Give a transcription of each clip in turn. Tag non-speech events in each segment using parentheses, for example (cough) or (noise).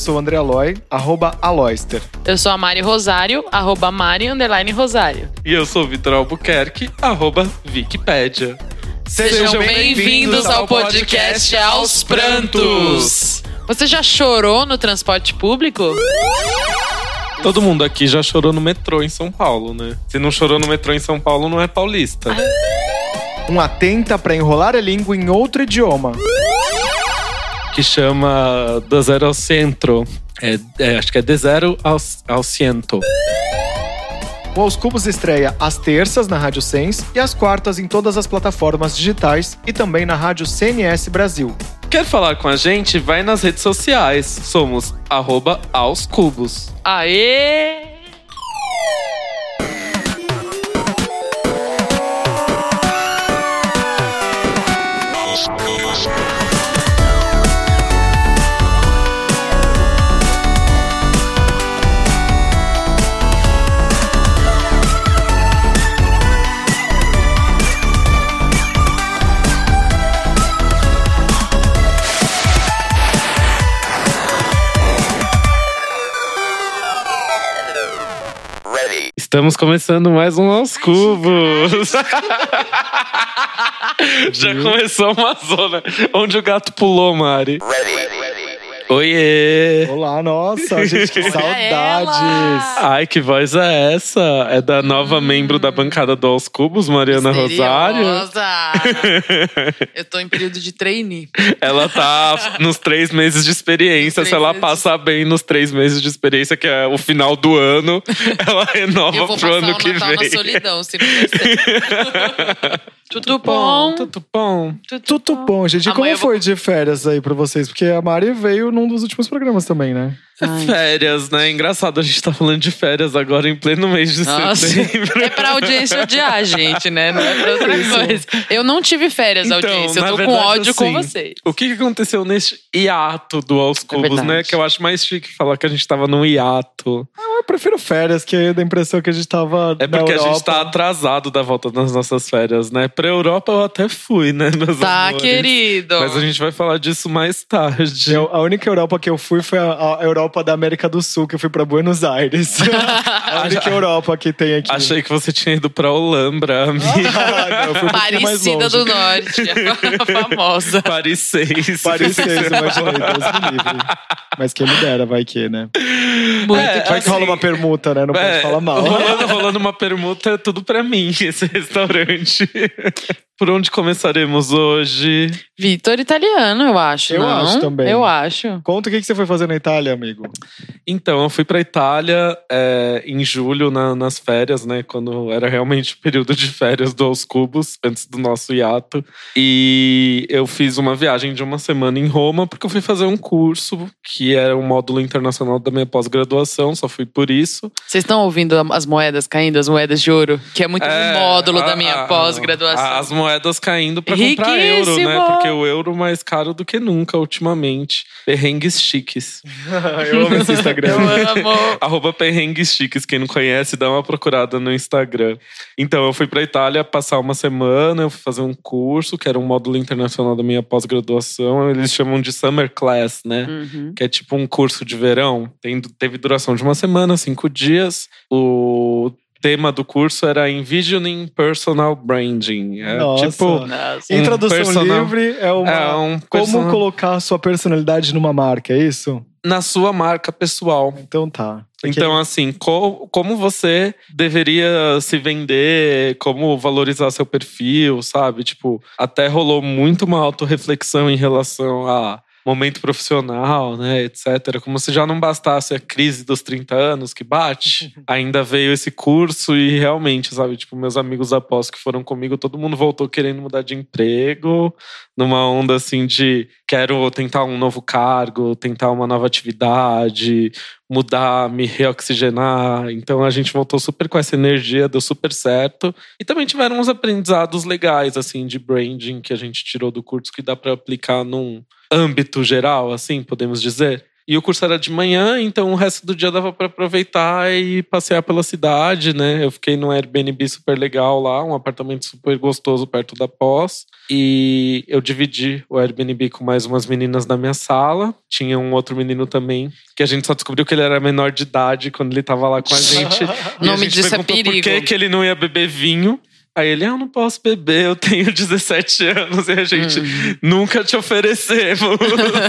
sou o André Aloy, arroba Aloyster. Eu sou a Mari Rosário, arroba Mari underline Rosário. E eu sou o Vitor Albuquerque, arroba Wikipédia. Sejam bem-vindos ao podcast Aos Prantos. Você já chorou no transporte público? Todo mundo aqui já chorou no metrô em São Paulo, né? Se não chorou no metrô em São Paulo, não é paulista. Um atenta para enrolar a língua em outro idioma. Que chama Do Zero ao Centro. É, é, acho que é De Zero ao, ao Ciento. O Aos Cubos estreia às terças na Rádio Sens e às quartas em todas as plataformas digitais e também na Rádio CNS Brasil. Quer falar com a gente? Vai nas redes sociais. Somos arroba aos cubos. Aê! Estamos começando mais um aos cubos. (laughs) Já começou uma zona onde o gato pulou, Mari. Oiê! Olá, nossa, gente, que (laughs) saudades! Ai, que voz é essa? É da nova Hum. membro da bancada do Aos Cubos, Mariana Rosário. (laughs) Eu tô em período de trainee. Ela tá nos três meses de experiência. Se ela passar bem nos três meses de experiência, que é o final do ano, (laughs) ela Eu renova vou pro passar ano o que Natal na vem. solidão, se não Tudo bom? Tudo bom. Tudo bom, gente. E como foi de férias aí pra vocês? Porque a Mari veio num dos últimos programas também, né? Ai. Férias, né? Engraçado, a gente tá falando de férias agora em pleno mês de Nossa, setembro. é pra audiência odiar a gente, né? Não é pra outra coisa. Eu não tive férias, Então, audiência. Eu na tô com verdade, ódio com assim, vocês. O que aconteceu neste hiato do Aos Cubos, verdade. né? Que eu acho mais chique falar que a gente tava num hiato. Eu prefiro férias, que dá a impressão que a gente tava. É na porque a gente tá atrasado da volta das nossas férias, né? Pra Europa eu até fui, né, meus Tá, amores? querido. Mas a gente vai falar disso mais tarde. Eu- a única Europa que eu fui foi a, a Europa da América do Sul, que eu fui pra Buenos Aires. (laughs) a única Europa que tem aqui. Achei que você tinha ido pra Olambra, (laughs) amiga. Ah, não, eu fui um Parecida do Norte, (laughs) a famosa. Paris 6. Paris 6, imaginei, Deus me livre. Mas quem me dera, vai que, né? Muito É, que Vai que rola uma permuta, né? Não pode É, falar mal. Rolando, rolando uma permuta, é tudo pra mim, esse restaurante. Por onde começaremos hoje? Vitor italiano, eu acho. Eu não? acho também. Eu acho. Conta o que que você foi fazer na Itália, amigo. Então, eu fui pra Itália é, em julho, na- nas férias, né? Quando era realmente o período de férias do Aos Cubos, antes do nosso hiato. E eu fiz uma viagem de uma semana em Roma, porque eu fui fazer um curso que era um módulo internacional da minha pós-graduação, só fui por isso. Vocês estão ouvindo as moedas caindo, as moedas de ouro? Que é muito É, um módulo a- da minha a- pós-graduação. As moedas caindo pra comprar euro, né? Porque o euro mais caro do que nunca ultimamente. Perrengues chiques. (laughs) eu amo esse Instagram. (laughs) Eu amo. Arroba perrengues chiques. Quem não conhece, dá uma procurada no Instagram. Então, eu fui pra Itália passar uma semana, eu fui fazer um curso, que era um módulo internacional da minha pós-graduação. Eles chamam de Summer Class, né? Uhum. que é tipo um curso de verão. Tem, teve duração de uma semana, cinco dias. O tema do curso era Envisioning Personal Branding. É Nossa. tipo. Nossa. Em tradução personal- livre, é uma. É um Como personal- colocar a sua personalidade numa marca, é isso? na sua marca pessoal. Então tá. Então, assim, co- como você deveria se vender, como valorizar seu perfil, sabe? Tipo, até rolou muito uma autorreflexão em relação a momento profissional, né, etc. Como se já não bastasse a crise dos 30 anos que bate, (laughs) ainda veio esse curso e realmente, sabe, tipo, meus amigos após que foram comigo, todo mundo voltou querendo mudar de emprego, numa onda assim de quero tentar um novo cargo, tentar uma nova atividade, mudar, me reoxigenar. Então a gente voltou super com essa energia, deu super certo. E também tiveram uns aprendizados legais, assim, de branding que a gente tirou do curso que dá para aplicar num âmbito geral, assim, podemos dizer. E o curso era de manhã, então o resto do dia dava para aproveitar e passear pela cidade, né? Eu fiquei num Airbnb super legal lá, um apartamento super gostoso perto da pós. E eu dividi o Airbnb com mais umas meninas da minha sala. Tinha um outro menino também, que a gente só descobriu que ele era menor de idade quando ele tava lá com a (laughs) gente. O nome disso é perigo. Por que, que ele não ia beber vinho? Aí ele, eu não posso beber, eu tenho (laughs) 17 anos e a gente hum. nunca te oferecemos.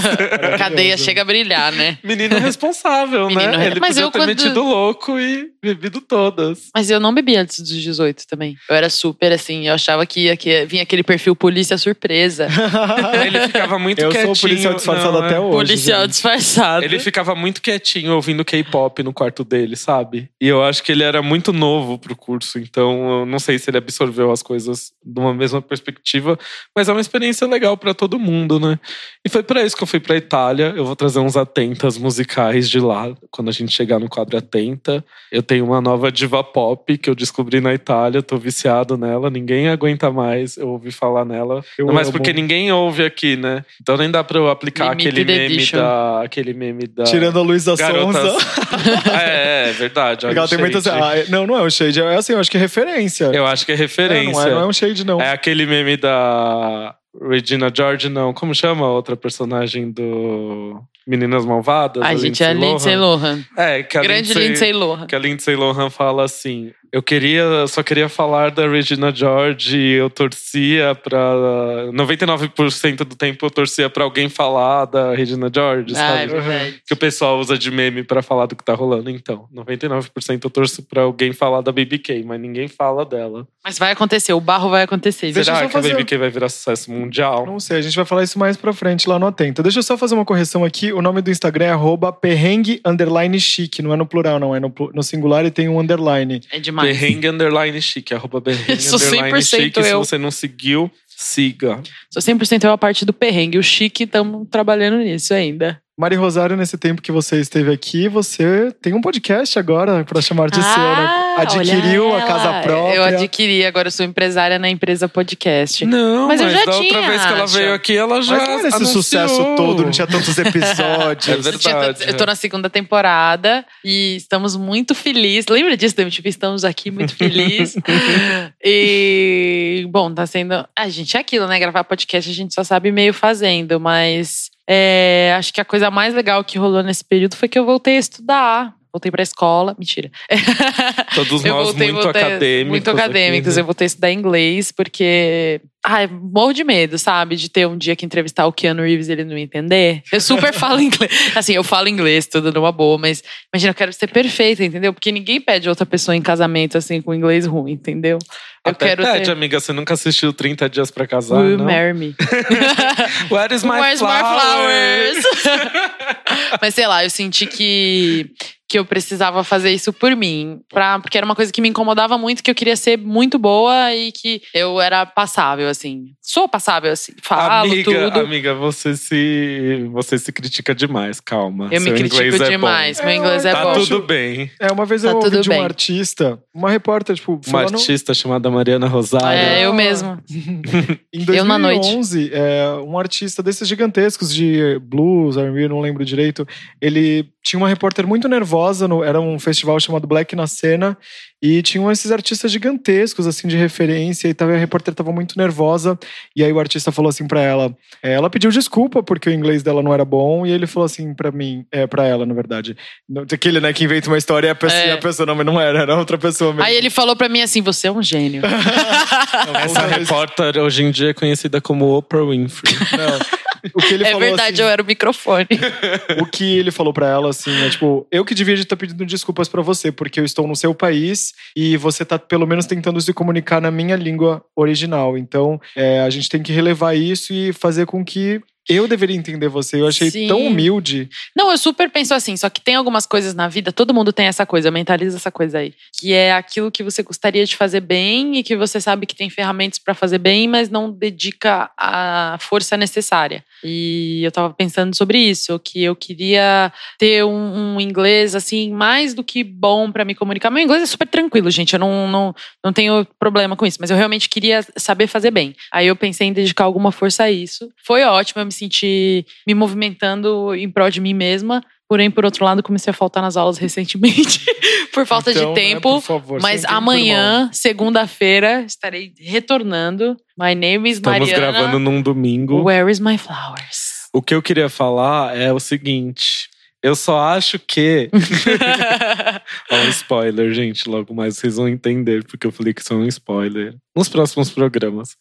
(laughs) Cadeia chega a brilhar, né? Menino responsável, né? Menino... né? Ele Mas podia eu, ter quando... metido louco e bebido todas. Mas eu não bebi antes dos 18 também. Eu era super assim, eu achava que ia que vinha aquele perfil polícia surpresa. (laughs) ele ficava muito eu quietinho. Eu sou policial disfarçado não, até é. hoje. Policial gente. disfarçado. Ele ficava muito quietinho ouvindo K-pop no quarto dele, sabe? E eu acho que ele era muito novo pro curso, então eu não sei se ele absorveu as coisas de uma mesma perspectiva, mas é uma experiência legal para todo mundo, né? E foi para isso que eu fui para Itália. Eu vou trazer uns atentas musicais de lá quando a gente chegar no quadro Atenta. Eu tenho uma nova diva pop que eu descobri na Itália, tô viciado nela, ninguém aguenta mais eu ouvi falar nela. Eu mas amo. porque ninguém ouve aqui, né? Então nem dá para eu aplicar Limited aquele meme edition. da aquele meme da Tirando a Luísa Sonza. (laughs) é, é verdade. Legal, tem muitas ah, não, não é o shade, é assim, eu acho que é referência. Eu acho que é referência. É, não, é, não é um shade não. É aquele meme da Regina George, não. Como chama a outra personagem do Meninas Malvadas? A, a gente é a Lindsay Lohan. É, que a Grande Lindsay, Lindsay Lohan. Que a Lindsay Lohan fala assim: eu queria, só queria falar da Regina George. Eu torcia pra. 99% do tempo eu torcia pra alguém falar da Regina George, ah, sabe? É verdade. Que o pessoal usa de meme pra falar do que tá rolando. Então, 99% eu torço pra alguém falar da BBK, mas ninguém fala dela. Mas vai acontecer, o barro vai acontecer. Será que fazer... a BBK vai virar sucesso mundial? Não sei, a gente vai falar isso mais pra frente lá no Atenta. Deixa eu só fazer uma correção aqui. O nome do Instagram é perrengue underline chique. Não é no plural, não. É no, no singular e tem um underline. É demais demais. Berrengue underline chique, arroba berrengue underline chique. Eu. Se você não seguiu, siga. Sou 100% eu a parte do perrengue. O chique, estamos trabalhando nisso ainda. Mari Rosário, nesse tempo que você esteve aqui, você tem um podcast agora para chamar de ah, seu, né? Adquiriu a casa própria. Eu adquiri, agora eu sou empresária na empresa podcast. Não, mas, mas eu já da tinha, outra vez que ela veio aqui, ela já. Mas não era esse sucesso todo, não tinha tantos (laughs) episódios. é verdade. Eu tô na segunda temporada e estamos muito felizes. Lembra disso, tipo, estamos aqui muito felizes. (laughs) e, bom, tá sendo. A gente é aquilo, né? Gravar podcast a gente só sabe meio fazendo, mas é, acho que a coisa mais legal que rolou nesse período foi que eu voltei a estudar. Voltei pra escola. Mentira. (laughs) Todos nós voltei, muito voltei, acadêmicos. Muito acadêmicos. Aqui, né? Eu voltei a estudar inglês porque. Ai, morro de medo, sabe? De ter um dia que entrevistar o Keanu Reeves e ele não entender. Eu super (laughs) falo inglês. Assim, eu falo inglês, tudo numa boa, mas imagina, eu quero ser perfeita, entendeu? Porque ninguém pede outra pessoa em casamento, assim, com inglês ruim, entendeu? Eu Até quero pede, ter... amiga. Você nunca assistiu 30 Dias pra Casar, Will não? marry me. (laughs) Where is my Where's flowers? my flowers? Mas sei lá, eu senti que que eu precisava fazer isso por mim, pra, porque era uma coisa que me incomodava muito, que eu queria ser muito boa e que eu era passável, assim. Sou passável, assim, falo amiga, tudo. Amiga, você se, você se critica demais, calma. Eu Seu me critico é demais, bom. meu inglês é, tá bom. Tá tudo bem. É, uma vez tá eu ouvi de um artista, uma repórter, tipo... Uma artista chamada Mariana Rosário. É, eu mesmo. (laughs) em 2011, eu na noite. É, um artista desses gigantescos de blues, R&B, não lembro direito, ele tinha uma repórter muito nervosa, no, era um festival chamado Black na Cena, e tinham esses artistas gigantescos, assim, de referência, e tava, a repórter estava muito nervosa, e aí o artista falou assim para ela, é, ela pediu desculpa porque o inglês dela não era bom, e ele falou assim para mim, é, para ela, na verdade, aquele, né, que inventa uma história e a pessoa, é. a pessoa não, mas não era, era outra pessoa mesmo. Aí ele falou para mim assim, você é um gênio. (laughs) Essa repórter hoje em dia é conhecida como Oprah Winfrey. não. O que ele é falou, verdade, assim, eu era o microfone. (laughs) O que ele falou para ela, assim, é tipo, eu que devia estar pedindo desculpas para você, porque eu estou no seu país e você tá pelo menos tentando se comunicar na minha língua original. Então, é, a gente tem que relevar isso e fazer com que eu deveria entender você. Eu achei Sim. tão humilde. Não, eu super penso assim. Só que tem algumas coisas na vida, todo mundo tem essa coisa, mentaliza essa coisa aí. Que é aquilo que você gostaria de fazer bem e que você sabe que tem ferramentas para fazer bem, mas não dedica a força necessária. E eu tava pensando sobre isso, que eu queria ter um, um inglês, assim, mais do que bom para me comunicar. Meu inglês é super tranquilo, gente. Eu não, não, não tenho problema com isso, mas eu realmente queria saber fazer bem. Aí eu pensei em dedicar alguma força a isso. Foi ótimo, eu me senti me movimentando em prol de mim mesma. Porém, por outro lado, comecei a faltar nas aulas recentemente (laughs) por falta então, de né, tempo. Né, favor, mas amanhã, segunda-feira, estarei retornando. My name is Estamos Mariana. Estamos gravando num domingo. Where is my flowers? O que eu queria falar é o seguinte. Eu só acho que. Ó, (laughs) um spoiler, gente. Logo mais vocês vão entender, porque eu falei que isso é um spoiler. Nos próximos programas.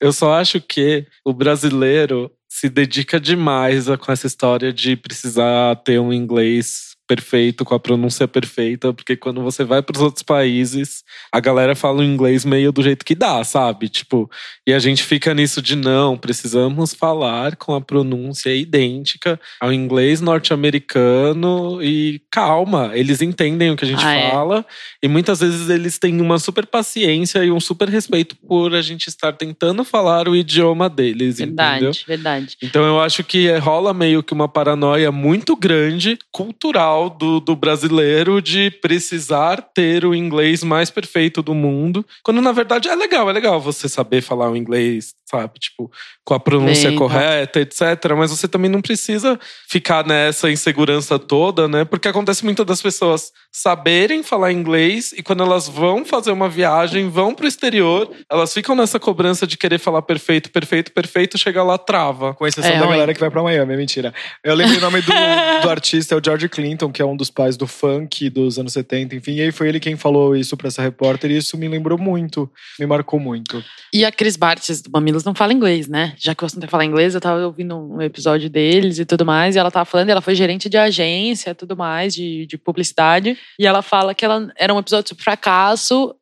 Eu só acho que o brasileiro se dedica demais com essa história de precisar ter um inglês perfeito, com a pronúncia perfeita, porque quando você vai para os outros países, a galera fala o inglês meio do jeito que dá, sabe? Tipo, e a gente fica nisso de não, precisamos falar com a pronúncia idêntica ao inglês norte-americano e calma, eles entendem o que a gente ah, é. fala é? e muitas vezes eles têm uma super paciência e um super respeito por a gente estar tentando falar o idioma deles, verdade, entendeu? Verdade, Então eu acho que rola meio que uma paranoia muito grande cultural do, do brasileiro de precisar ter o inglês mais perfeito do mundo, quando na verdade é legal, é legal você saber falar o inglês sabe? Tipo, com a pronúncia Bem, correta, etc. Mas você também não precisa ficar nessa insegurança toda, né? Porque acontece muito das pessoas saberem falar inglês e quando elas vão fazer uma viagem, vão pro exterior, elas ficam nessa cobrança de querer falar perfeito, perfeito, perfeito, chega lá, trava. Com exceção é, da galera que vai pra Miami, é mentira. Eu lembro o nome do, (laughs) do artista, é o George Clinton, que é um dos pais do funk dos anos 70, enfim. E aí foi ele quem falou isso pra essa repórter e isso me lembrou muito, me marcou muito. E a Cris Bartes do Mamilos não fala inglês, né? Já que você não tem falar inglês, eu tava ouvindo um episódio deles e tudo mais, e ela tava falando, ela foi gerente de agência e tudo mais, de, de publicidade, e ela fala que ela era um episódio sobre fracasso.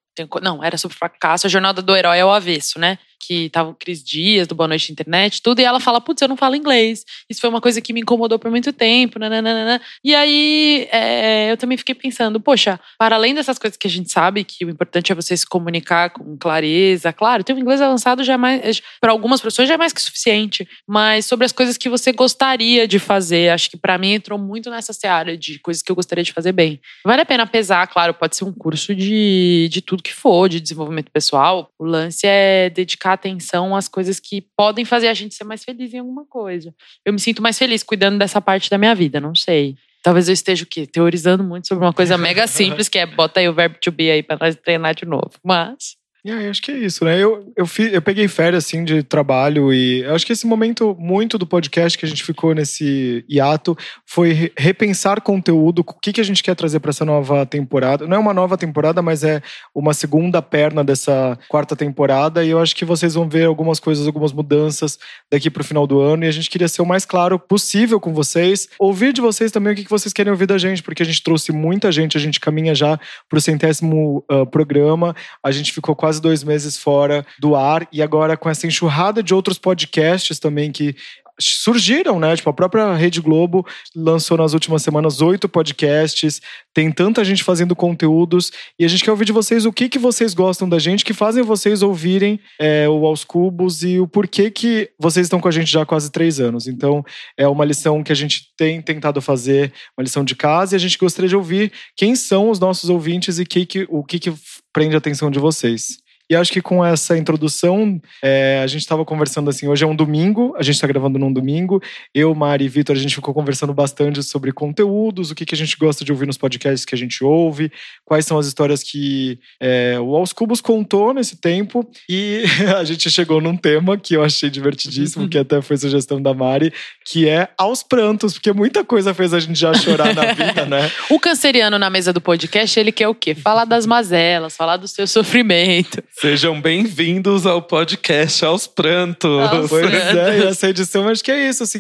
Não, era sobre fracasso, a jornada do herói ao avesso, né? Que tava o Cris Dias, do Boa Noite Internet, tudo, e ela fala, putz, eu não falo inglês. Isso foi uma coisa que me incomodou por muito tempo, nananana. E aí é, eu também fiquei pensando, poxa, para além dessas coisas que a gente sabe, que o importante é você se comunicar com clareza, claro, ter um inglês avançado já é mais, para algumas pessoas já é mais que suficiente, mas sobre as coisas que você gostaria de fazer, acho que para mim entrou muito nessa seara de coisas que eu gostaria de fazer bem. Vale a pena pesar, claro, pode ser um curso de, de tudo que for, de desenvolvimento pessoal, o lance é dedicar dedicar atenção às coisas que podem fazer a gente ser mais feliz em alguma coisa. Eu me sinto mais feliz cuidando dessa parte da minha vida, não sei. Talvez eu esteja o quê? Teorizando muito sobre uma coisa mega (laughs) simples, que é bota aí o verbo to be aí para nós treinar de novo. Mas é, acho que é isso, né? Eu, eu, fi, eu peguei férias, assim, de trabalho e acho que esse momento muito do podcast que a gente ficou nesse hiato foi repensar conteúdo, o que, que a gente quer trazer para essa nova temporada. Não é uma nova temporada, mas é uma segunda perna dessa quarta temporada e eu acho que vocês vão ver algumas coisas, algumas mudanças daqui para o final do ano e a gente queria ser o mais claro possível com vocês, ouvir de vocês também o que, que vocês querem ouvir da gente, porque a gente trouxe muita gente, a gente caminha já para o centésimo uh, programa, a gente ficou quase quase dois meses fora do ar e agora com essa enxurrada de outros podcasts também que surgiram, né? Tipo, a própria Rede Globo lançou nas últimas semanas oito podcasts, tem tanta gente fazendo conteúdos e a gente quer ouvir de vocês o que, que vocês gostam da gente, que fazem vocês ouvirem é, o Aos Cubos e o porquê que vocês estão com a gente já há quase três anos. Então, é uma lição que a gente tem tentado fazer, uma lição de casa, e a gente gostaria de ouvir quem são os nossos ouvintes e que, que, o que, que prende a atenção de vocês. E acho que com essa introdução, é, a gente estava conversando assim. Hoje é um domingo, a gente está gravando num domingo. Eu, Mari e Vitor, a gente ficou conversando bastante sobre conteúdos, o que, que a gente gosta de ouvir nos podcasts que a gente ouve, quais são as histórias que é, o Aos Cubos contou nesse tempo. E (laughs) a gente chegou num tema que eu achei divertidíssimo, que até foi sugestão da Mari, que é aos prantos, porque muita coisa fez a gente já chorar na vida, né? (laughs) O canceriano na mesa do podcast, ele quer o quê? Falar das mazelas, falar do seu sofrimento. Sejam bem-vindos ao podcast Aos Prantos. Aos pois é, essa edição acho que é isso, assim,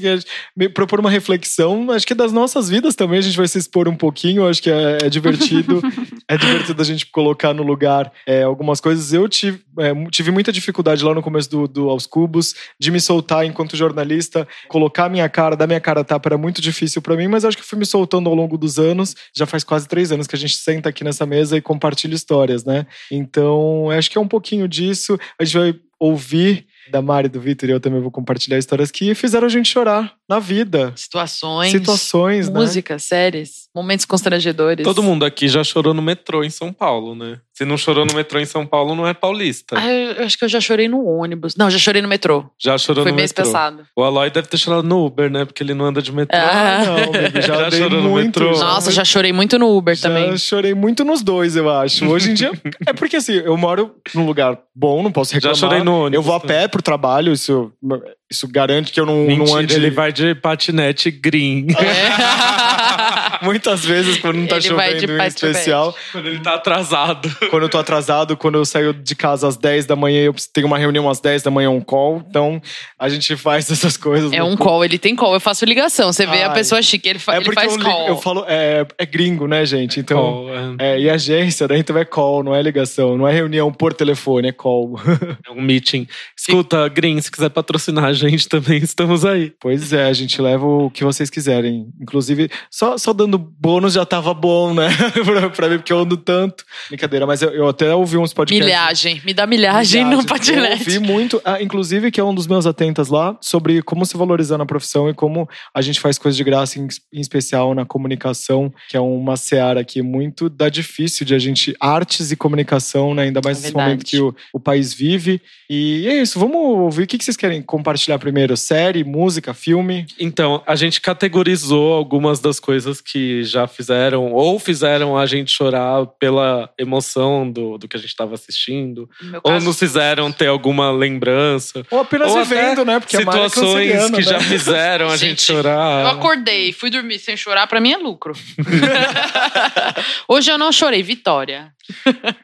me propor uma reflexão, acho que das nossas vidas também a gente vai se expor um pouquinho, acho que é, é divertido, (laughs) é divertido a gente colocar no lugar é, algumas coisas. Eu tive, é, tive muita dificuldade lá no começo do, do Aos Cubos de me soltar enquanto jornalista, colocar minha cara, dar minha cara a tapa era muito difícil para mim, mas acho que fui me soltando ao longo dos anos, já faz quase três anos que a gente senta aqui nessa mesa e compartilha histórias, né? Então, acho que é um pouquinho disso. A gente vai ouvir da Mari, do Vitor e eu também vou compartilhar histórias que fizeram a gente chorar na vida. Situações. Situações, né? Músicas, séries, momentos constrangedores. Todo mundo aqui já chorou no metrô em São Paulo, né? Se não chorou no metrô em São Paulo, não é paulista. Ah, eu acho que eu já chorei no ônibus. Não, já chorei no metrô. Já chorou Foi no mês metrô. passado. O Aloy deve ter chorado no Uber, né? Porque ele não anda de metrô. Ah, não, amigo, (laughs) já, Já chorou no muito. metrô? Nossa, já chorei muito no Uber Já também. chorei muito nos dois, eu acho. Hoje em dia. (laughs) é porque assim, eu moro num lugar bom, não posso reclamar. Já chorei no ônibus. Eu vou a pé pro trabalho, isso, isso garante que eu não, Mentira, não ande. ele vai de patinete green. É. (laughs) (laughs) Muitas vezes, quando não tá Ele chovendo em especial, Quando ele tá atrasado. quando eu tô atrasado, quando eu saio de casa às 10 da manhã, eu tenho uma reunião às 10 da manhã, um call. Então, a gente faz (laughs) essas coisas. É um call, ele tem call. Eu faço ligação. Você vê a Ai. pessoa chique, ele, fa É ele faz eu, call. eu falo, é, é gringo, né, gente? Então. Call, é. É, e agência, né? Então é call, não é ligação, não é reunião por telefone, é call. (laughs) É um meeting. Escuta, Green, se quiser patrocinar a gente também, estamos aí. Pois é, a gente leva o que vocês quiserem. Inclusive, só, só dando bônus já tava bom, né? (laughs) pra, pra mim, porque eu ando tanto. Brincadeira, mas eu, eu até ouvi uns podcasts. Milhagem. Me dá milhagem, no Eu patinete. ouvi muito, ah, inclusive, que é um dos meus atentas lá, sobre como se valorizar na profissão e como a gente faz coisas de graça, em, em especial na comunicação, que é uma seara aqui muito da difícil de a gente. Artes e comunicação, né? Ainda mais É nesse momento que o, o país vive. E é isso, vamos ouvir. O que que vocês querem compartilhar primeiro? Série, música, filme? Então, a gente categorizou algumas das coisas que já fizeram ou fizeram a gente chorar pela emoção do, do que a gente estava assistindo, No ou nos fizeram ter alguma lembrança. Ou apenas ou vivendo, né? Porque é situações canceriana, que né? já fizeram a (laughs) gente, Gente, chorar. Eu acordei, fui dormir sem chorar, pra mim é lucro. (laughs) Hoje eu não chorei, vitória.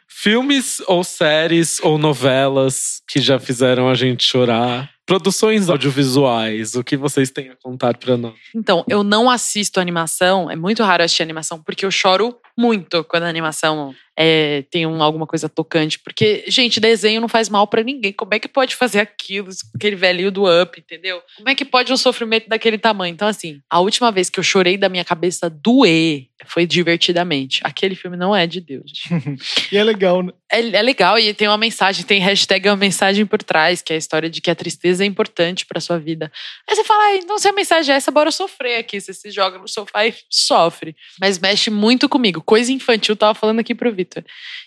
Filmes ou séries ou novelas que já fizeram a gente chorar. Produções audiovisuais, o que vocês têm a contar pra nós? Então, eu não assisto animação, é muito raro assistir animação, porque eu choro muito quando a animação é, tem um- alguma coisa tocante. Porque, gente, desenho não faz mal pra ninguém. Como é que pode fazer aquilo, aquele velhinho do up, entendeu? Como é que pode um sofrimento daquele tamanho? Então, assim, a última vez que eu chorei da minha cabeça doer foi divertidamente. Aquele filme não é de Deus. (laughs) E é legal, né? É, é legal e tem uma mensagem, tem hashtag uma mensagem por trás, que é a história de que a tristeza é importante pra sua vida. Aí você fala, ah, então se a mensagem é essa, bora sofrer aqui. Você se joga no sofá e sofre. Mas mexe muito comigo. Coisa infantil, tava falando aqui pro Vitor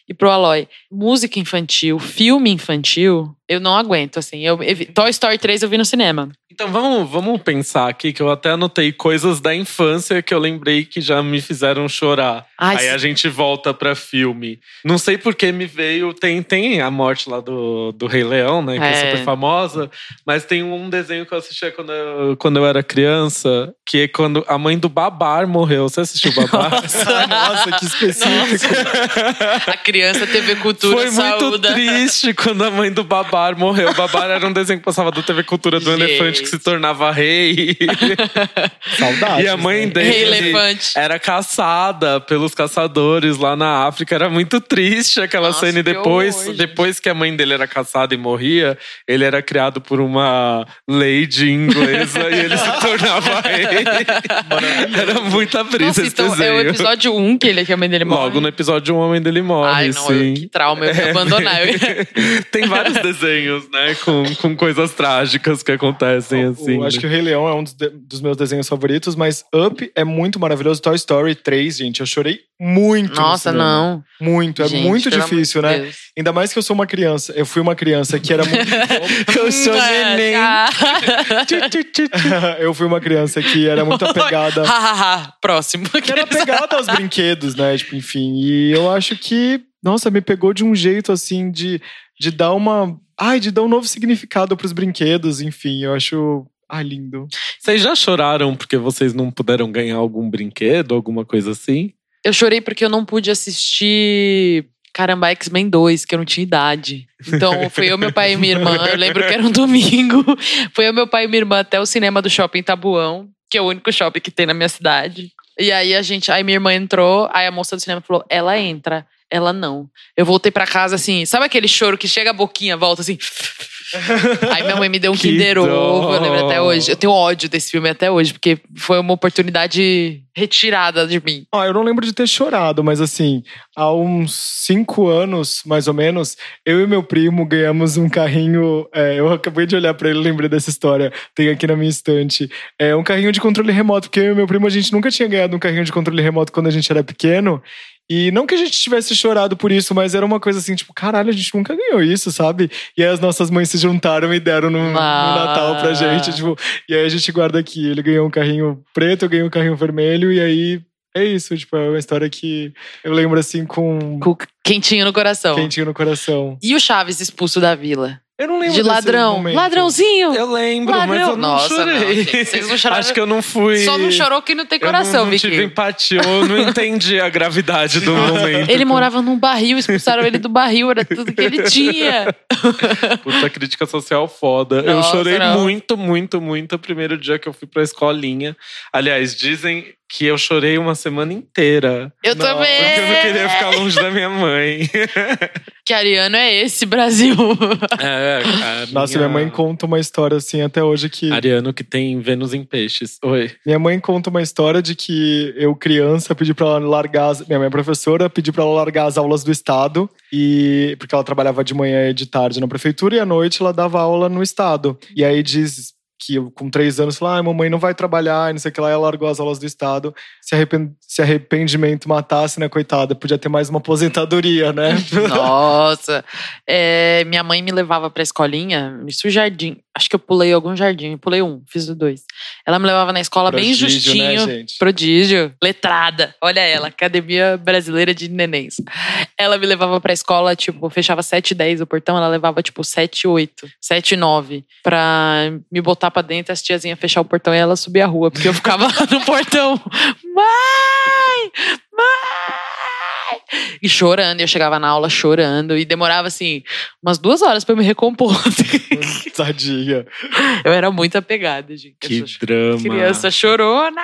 e pro Aloy. Música infantil, filme infantil, eu não aguento, assim. Eu, Toy Story 3 eu vi no cinema. Então vamos, vamos pensar aqui que eu até anotei coisas da infância que eu lembrei que já me fizeram chorar. Ai, Aí a gente volta pra filme. Não sei por que me veio. Tem, tem a morte lá do, do Rei Leão, né? Que é. É. super famosa. Mas tem um desenho que eu assistia quando eu, quando eu era criança, que é quando a mãe do Babar morreu. Você assistiu Babar? (laughs) Ah, Nossa, que específico. a criança TV Cultura Foi muito saúda. triste quando a mãe do Babar morreu. O Babar era um desenho que passava da TV Cultura do Gente. elefante que se tornava rei. (laughs) Saudade. E a mãe dele Rei Elefante. era caçada pelos caçadores lá na África. Era muito triste aquela Nossa, cena. E que depois, horror, gente. depois que a mãe dele era caçada e morria, ele era criado por uma lady inglesa e ele se (laughs) tornava rei. Era muita brisa Nossa, esse então é o desenho. episódio 1 que, ele, que a mãe dele morre. Logo no episódio um, a mãe dele morre, Ai, não, eu, sim. que trauma, eu ia abandonar. Eu ia- (laughs) Tem vários desenhos, né? Com, com coisas trágicas que acontecem, assim. Eu acho né? que o Rei Leão é um dos, de- dos meus desenhos favoritos, mas Up é muito maravilhoso. Toy Story 3, gente, eu chorei muito. no Nossa, não. Muito, é Gente, muito difícil, né? Deus. Ainda mais que eu sou uma criança. Eu fui uma criança que era muito. (laughs) Eu sou É, neném. (laughs) ah. (laughs) eu fui uma criança que era muito apegada. Próximo. que era apegada aos brinquedos, né? Tipo, enfim. E eu acho que, nossa, me pegou de um jeito assim de, de dar uma. Ai, de dar um novo significado pros brinquedos, enfim. Eu acho. Ai, lindo. Vocês já choraram porque vocês não puderam ganhar algum brinquedo, alguma coisa assim? Eu chorei porque eu não pude assistir. Caramba, X-Men 2, que eu não tinha idade. Então, (laughs) foi eu, meu pai e minha irmã. Eu lembro que era um domingo. (laughs) Foi eu, meu pai e minha irmã até o cinema do shopping Tabuão, que é o único shopping que tem na minha cidade. E aí a gente, aí minha irmã entrou, aí a moça do cinema falou: ela entra, ela não. Eu voltei pra casa assim, sabe aquele choro que chega a boquinha, volta assim. (laughs) Aí minha mãe me deu um Kinder Ovo, eu lembro até hoje. Eu tenho ódio desse filme até hoje, porque foi uma oportunidade retirada de mim. Ah, eu não lembro de ter chorado, mas assim, há uns cinco anos, mais ou menos, eu e meu primo ganhamos um carrinho. É, eu acabei de olhar para ele, lembrei dessa história. Tem aqui na minha estante. É um carrinho de controle remoto, porque eu e meu primo a gente nunca tinha ganhado um carrinho de controle remoto quando a gente era pequeno. E não que a gente tivesse chorado por isso, mas era uma coisa assim, tipo, caralho, a gente nunca ganhou isso, sabe? E aí as nossas mães se juntaram e deram no, ah. no Natal pra gente, tipo, e aí a gente guarda aqui. Ele ganhou um carrinho preto, eu ganhei um carrinho vermelho, e aí é isso, tipo, é uma história que eu lembro assim com. com quentinho no coração. Quentinho no coração. E o Chaves expulso da vila? Eu não lembro De ladrão. Ladrãozinho. Eu lembro, ladrão. mas eu não Nossa, chorei. Não, Vocês não choraram. Acho que eu não fui. Só não chorou que não tem coração, eu não, não tive empatia, eu não entendi a gravidade do (laughs) momento. Ele morava num barril, expulsaram ele do barril, era tudo que ele (laughs) tinha. Puta crítica social foda. Nossa, eu chorei não. muito, muito, muito o primeiro dia que eu fui pra escolinha. Aliás, dizem que eu chorei uma semana inteira. Eu Nossa, também! Porque eu não queria ficar longe da minha mãe. (laughs) Que ariano é esse, Brasil? (laughs) É, Nossa, minha... minha mãe conta uma história assim até hoje que. Ariano que tem Vênus em peixes. Oi. Minha mãe conta uma história de que eu, criança, pedi pra ela largar. As... Minha mãe é professora, pedi pra ela largar as aulas do Estado. E porque ela trabalhava de manhã e de tarde na prefeitura e à noite ela dava aula no Estado. E aí diz que eu, com três anos, falei, ah, mamãe não vai trabalhar, não sei o que lá, ela largou as aulas do Estado. Se, arrepend... se arrependimento matasse, né, coitada, podia ter mais uma aposentadoria, né? (laughs) Nossa! É, minha mãe me levava pra escolinha, isso jardim, acho que eu pulei algum jardim, pulei um, fiz os dois. Ela me levava na escola Prodígio, bem né, justinho. Né, prodígio, letrada. Olha ela, Academia Brasileira de Nenéns. Ela me levava pra escola, tipo, fechava 7 e 10 o portão, ela levava, tipo, 7 e 8, 7 e 9, pra me botar pra dentro, as tiazinhas fechar o portão e ela subir a rua, porque eu ficava (laughs) no portão. Mãe! Mãe! E chorando, eu chegava na aula chorando e demorava assim umas duas horas para me recompor. Tadinha. Eu era muito apegada, gente. Que drama. Criança chorona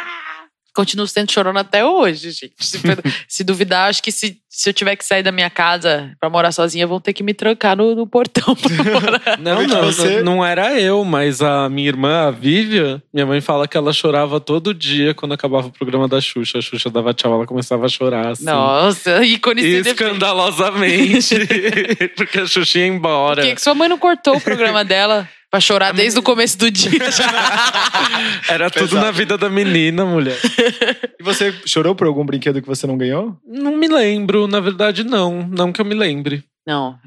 continuo sendo chorona até hoje, gente. Se, (laughs) se, duvidar, acho que se, se eu tiver que sair da minha casa pra morar sozinha, vão ter que me trancar no, no portão (laughs) Não, não, você... não, não, era eu, mas a minha irmã, a Vivian, minha mãe fala que ela chorava todo dia quando acabava o programa da Xuxa. A Xuxa dava tchau, ela começava a chorar. Assim. Nossa, ícone Escandalosamente. (laughs) porque a Xuxa ia embora. Por que, que sua mãe não cortou o programa dela? Pra chorar desde o começo do dia. (laughs) Era tudo Pesado. na vida da menina, mulher. E você chorou por algum brinquedo que você não ganhou? Não me lembro, na verdade, não. Não que eu me lembre. Não,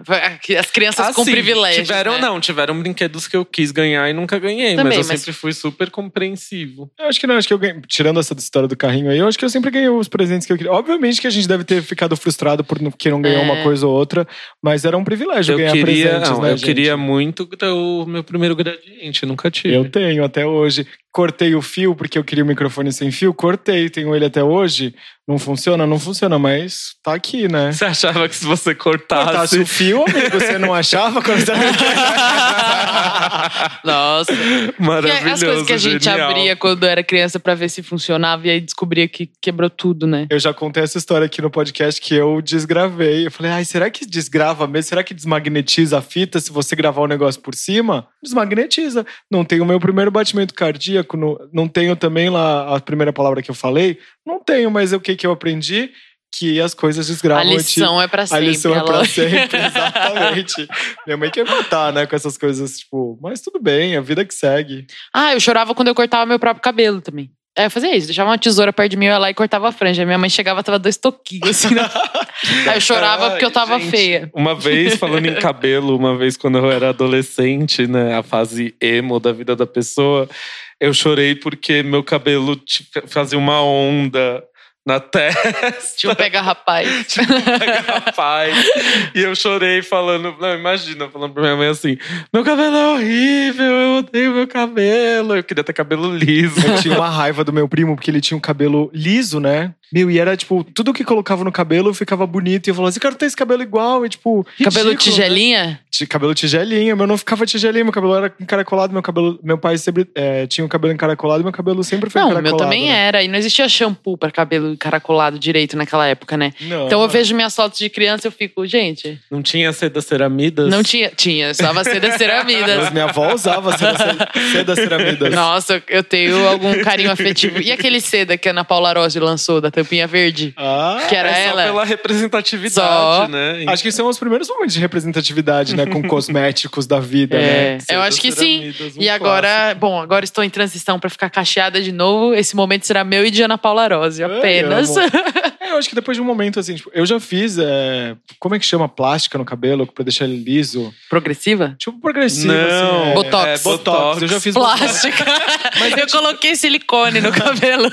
as crianças ah, com sim, privilégio. Tiveram, né? não, tiveram brinquedos que eu quis ganhar e nunca ganhei, Também, mas eu mas... sempre fui super compreensivo. Eu acho que não, acho que eu ganhei, tirando essa história do carrinho aí, eu acho que eu sempre ganhei os presentes que eu queria. Obviamente que a gente deve ter ficado frustrado por que não ganhou é. uma coisa ou outra, mas era um privilégio eu ganhar queria, presentes, não, né, Eu gente? queria muito o meu primeiro gradiente, nunca tive. Eu tenho até hoje cortei o fio porque eu queria o microfone sem fio, cortei, tenho ele até hoje. Não funciona? Não funciona, mas tá aqui, né? Você achava que se você cortasse. Cortasse o fio, amigo, você não achava quando (laughs) você. Nossa. Maravilhoso. As coisas que a gente genial. abria quando era criança para ver se funcionava e aí descobria que quebrou tudo, né? Eu já contei essa história aqui no podcast que eu desgravei. Eu falei, ai, será que desgrava mesmo? Será que desmagnetiza a fita se você gravar o negócio por cima? Desmagnetiza. Não tem o meu primeiro batimento cardíaco cardíaco, não, não tenho também lá a primeira palavra que eu falei, não tenho, mas o que, que eu aprendi? Que as coisas desgravam. A lição é pra sempre. A lição é pra sempre, (laughs) exatamente. Minha mãe quer matar, né, com essas coisas, tipo, mas tudo bem, a vida que segue. Ah, eu chorava quando eu cortava meu próprio cabelo também. É, eu fazia isso, deixava uma tesoura perto de mim, eu ia lá e cortava a franja. Minha mãe chegava, tava dois toquinhos assim. Né? (laughs) Aí eu chorava porque eu tava Gente, feia. Uma vez, falando em cabelo, uma vez quando eu era adolescente, né, a fase emo da vida da pessoa, eu chorei porque meu cabelo fazia uma onda na testa. Tinha um pega rapaz. (laughs) Tinha um pega rapaz. e eu chorei falando, não, imagina, falando pra minha mãe assim: meu cabelo é horrível, eu odeio meu cabelo. Eu queria ter cabelo liso. Eu tinha uma raiva do meu primo, porque ele tinha um cabelo liso, né? Meu, e era tipo, tudo que colocava no cabelo ficava bonito. E eu falava assim, quero ter esse cabelo igual. E tipo, ridículo, cabelo tigelinha? Né? Cabelo tigelinha, meu não ficava tigelinha, meu cabelo era encaracolado, meu cabelo. Meu pai sempre é, tinha o um cabelo encaracolado e meu cabelo sempre foi não, encaracolado. Não, meu também né? era. E não existia shampoo pra cabelo encaracolado direito naquela época, né? Não, então eu vejo minhas fotos de criança eu fico, gente. Não tinha seda ceramidas? Não tinha. Tinha, usava seda ceramidas. Mas minha avó usava seda, seda ceramidas. Nossa, eu tenho algum carinho afetivo. E aquele seda que a Ana Paula Rossi lançou, da tampinha verde? Ah, que era é ela. pela representatividade, só. né? Acho que são os primeiros momentos de representatividade, né? Com (laughs) cosméticos da vida, é, né? Eu acho que sim. E agora, clássico. bom, agora estou em transição para ficar cacheada de novo. Esse momento será meu e de Ana Paula Rose, apenas. Yes. É, eu acho que depois de um momento assim, tipo, eu já fiz. É, como é que chama? Plástica no cabelo pra deixar ele liso. Progressiva? Tipo, progressiva. Não. Assim, é, botox. É, botox. Eu já fiz Plástica. (laughs) Mas eu, eu coloquei silicone no cabelo.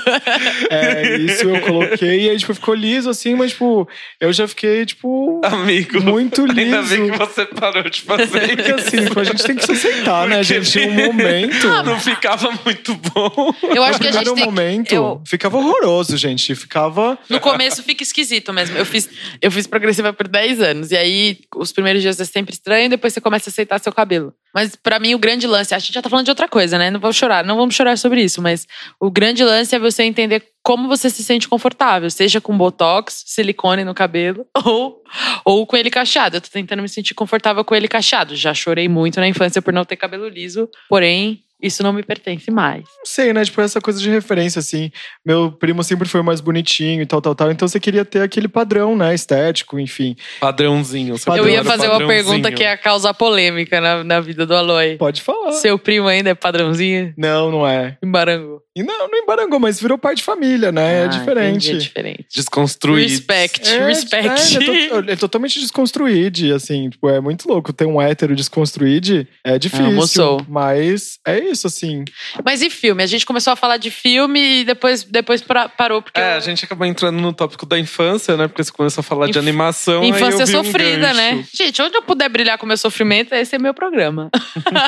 É, isso eu coloquei. E aí, tipo, ficou liso assim, mas, tipo, eu já fiquei, tipo. Amigo. Muito liso. Ainda bem que você parou de fazer Porque assim, tipo, a gente tem que se aceitar, né, gente? Um momento. Ah, (laughs) não ficava muito bom. Eu acho que a gente. No momento, eu... ficava horroroso, gente. Ficava. No começo fica esquisito mesmo. Eu fiz, eu fiz progressiva por 10 anos. E aí, os primeiros dias é sempre estranho, depois você começa a aceitar seu cabelo. Mas para mim, o grande lance, a gente já tá falando de outra coisa, né? Não vou chorar, não vamos chorar sobre isso, mas o grande lance é você entender como você se sente confortável, seja com botox, silicone no cabelo (laughs) ou, ou com ele cacheado. Eu tô tentando me sentir confortável com ele cacheado. Já chorei muito na infância por não ter cabelo liso, porém isso não me pertence mais. Não sei, né? Tipo, essa coisa de referência, assim. Meu primo sempre foi mais bonitinho e tal, tal, tal. Então você queria ter aquele padrão, né? Estético, enfim. Padrãozinho. Eu ia fazer uma pergunta que ia causar polêmica na, na vida do Aloy. Pode falar. Seu primo ainda é padrãozinho? Não, não é. Embarangou. E não, não embarangou, mas virou pai de família, né? É ah, é diferente. é diferente. Desconstruído. Respect, é, respect. É, é é totalmente desconstruído, assim. Tipo, é muito louco. Ter um hétero desconstruído é difícil. Almoçou. Mas é isso, assim. Mas e filme? A gente começou a falar de filme e depois, depois parou. Porque é, eu... a gente acabou entrando no tópico da infância, né? Porque você começou a falar Inf... de animação. Infância sofrida, um né? Gente, onde eu puder brilhar com meu sofrimento, esse é meu programa.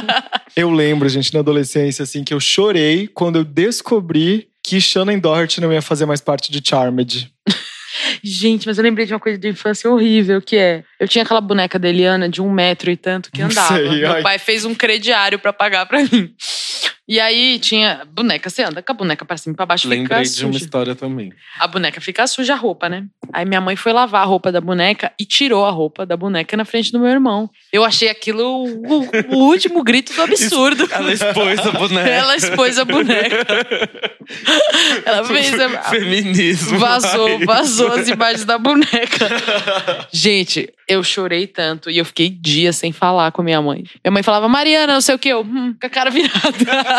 (laughs) eu lembro, gente, na adolescência, assim, que eu chorei quando eu descobri que Shannon Doherty não ia fazer mais parte de Charmed. Gente, mas eu lembrei de uma coisa de infância horrível, que é... Eu tinha aquela boneca da Eliana de um metro e tanto que andava. Sei, Meu ai. pai fez um crediário para pagar para mim. E aí tinha boneca, você anda com a boneca pra cima e pra baixo Lembrei fica de uma história também. A boneca fica suja a roupa, né? Aí minha mãe foi lavar a roupa da boneca e tirou a roupa da boneca na frente do meu irmão. Eu achei aquilo o, o último grito do (laughs) absurdo. Ela expôs a boneca. Ela expôs a boneca. (laughs) Ela fez a... Feminismo. Vazou, vazou as (laughs) imagens da boneca. Gente, eu chorei tanto e eu fiquei dias sem falar com a minha mãe. Minha mãe falava, Mariana, não sei o que, eu, hum, com a cara virada.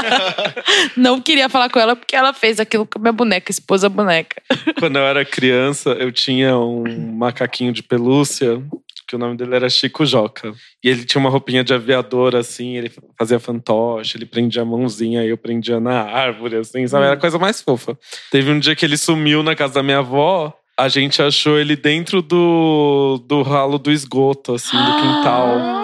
Não queria falar com ela porque ela fez aquilo com a minha boneca, esposa boneca. Quando eu era criança, eu tinha um macaquinho de pelúcia que o nome dele era Chico Joca. E ele tinha uma roupinha de aviador, assim, ele fazia fantoche, ele prendia a mãozinha, e eu prendia na árvore, assim, sabe? Era a coisa mais fofa. Teve um dia que ele sumiu na casa da minha avó, a gente achou ele dentro do, do ralo do esgoto, assim, do quintal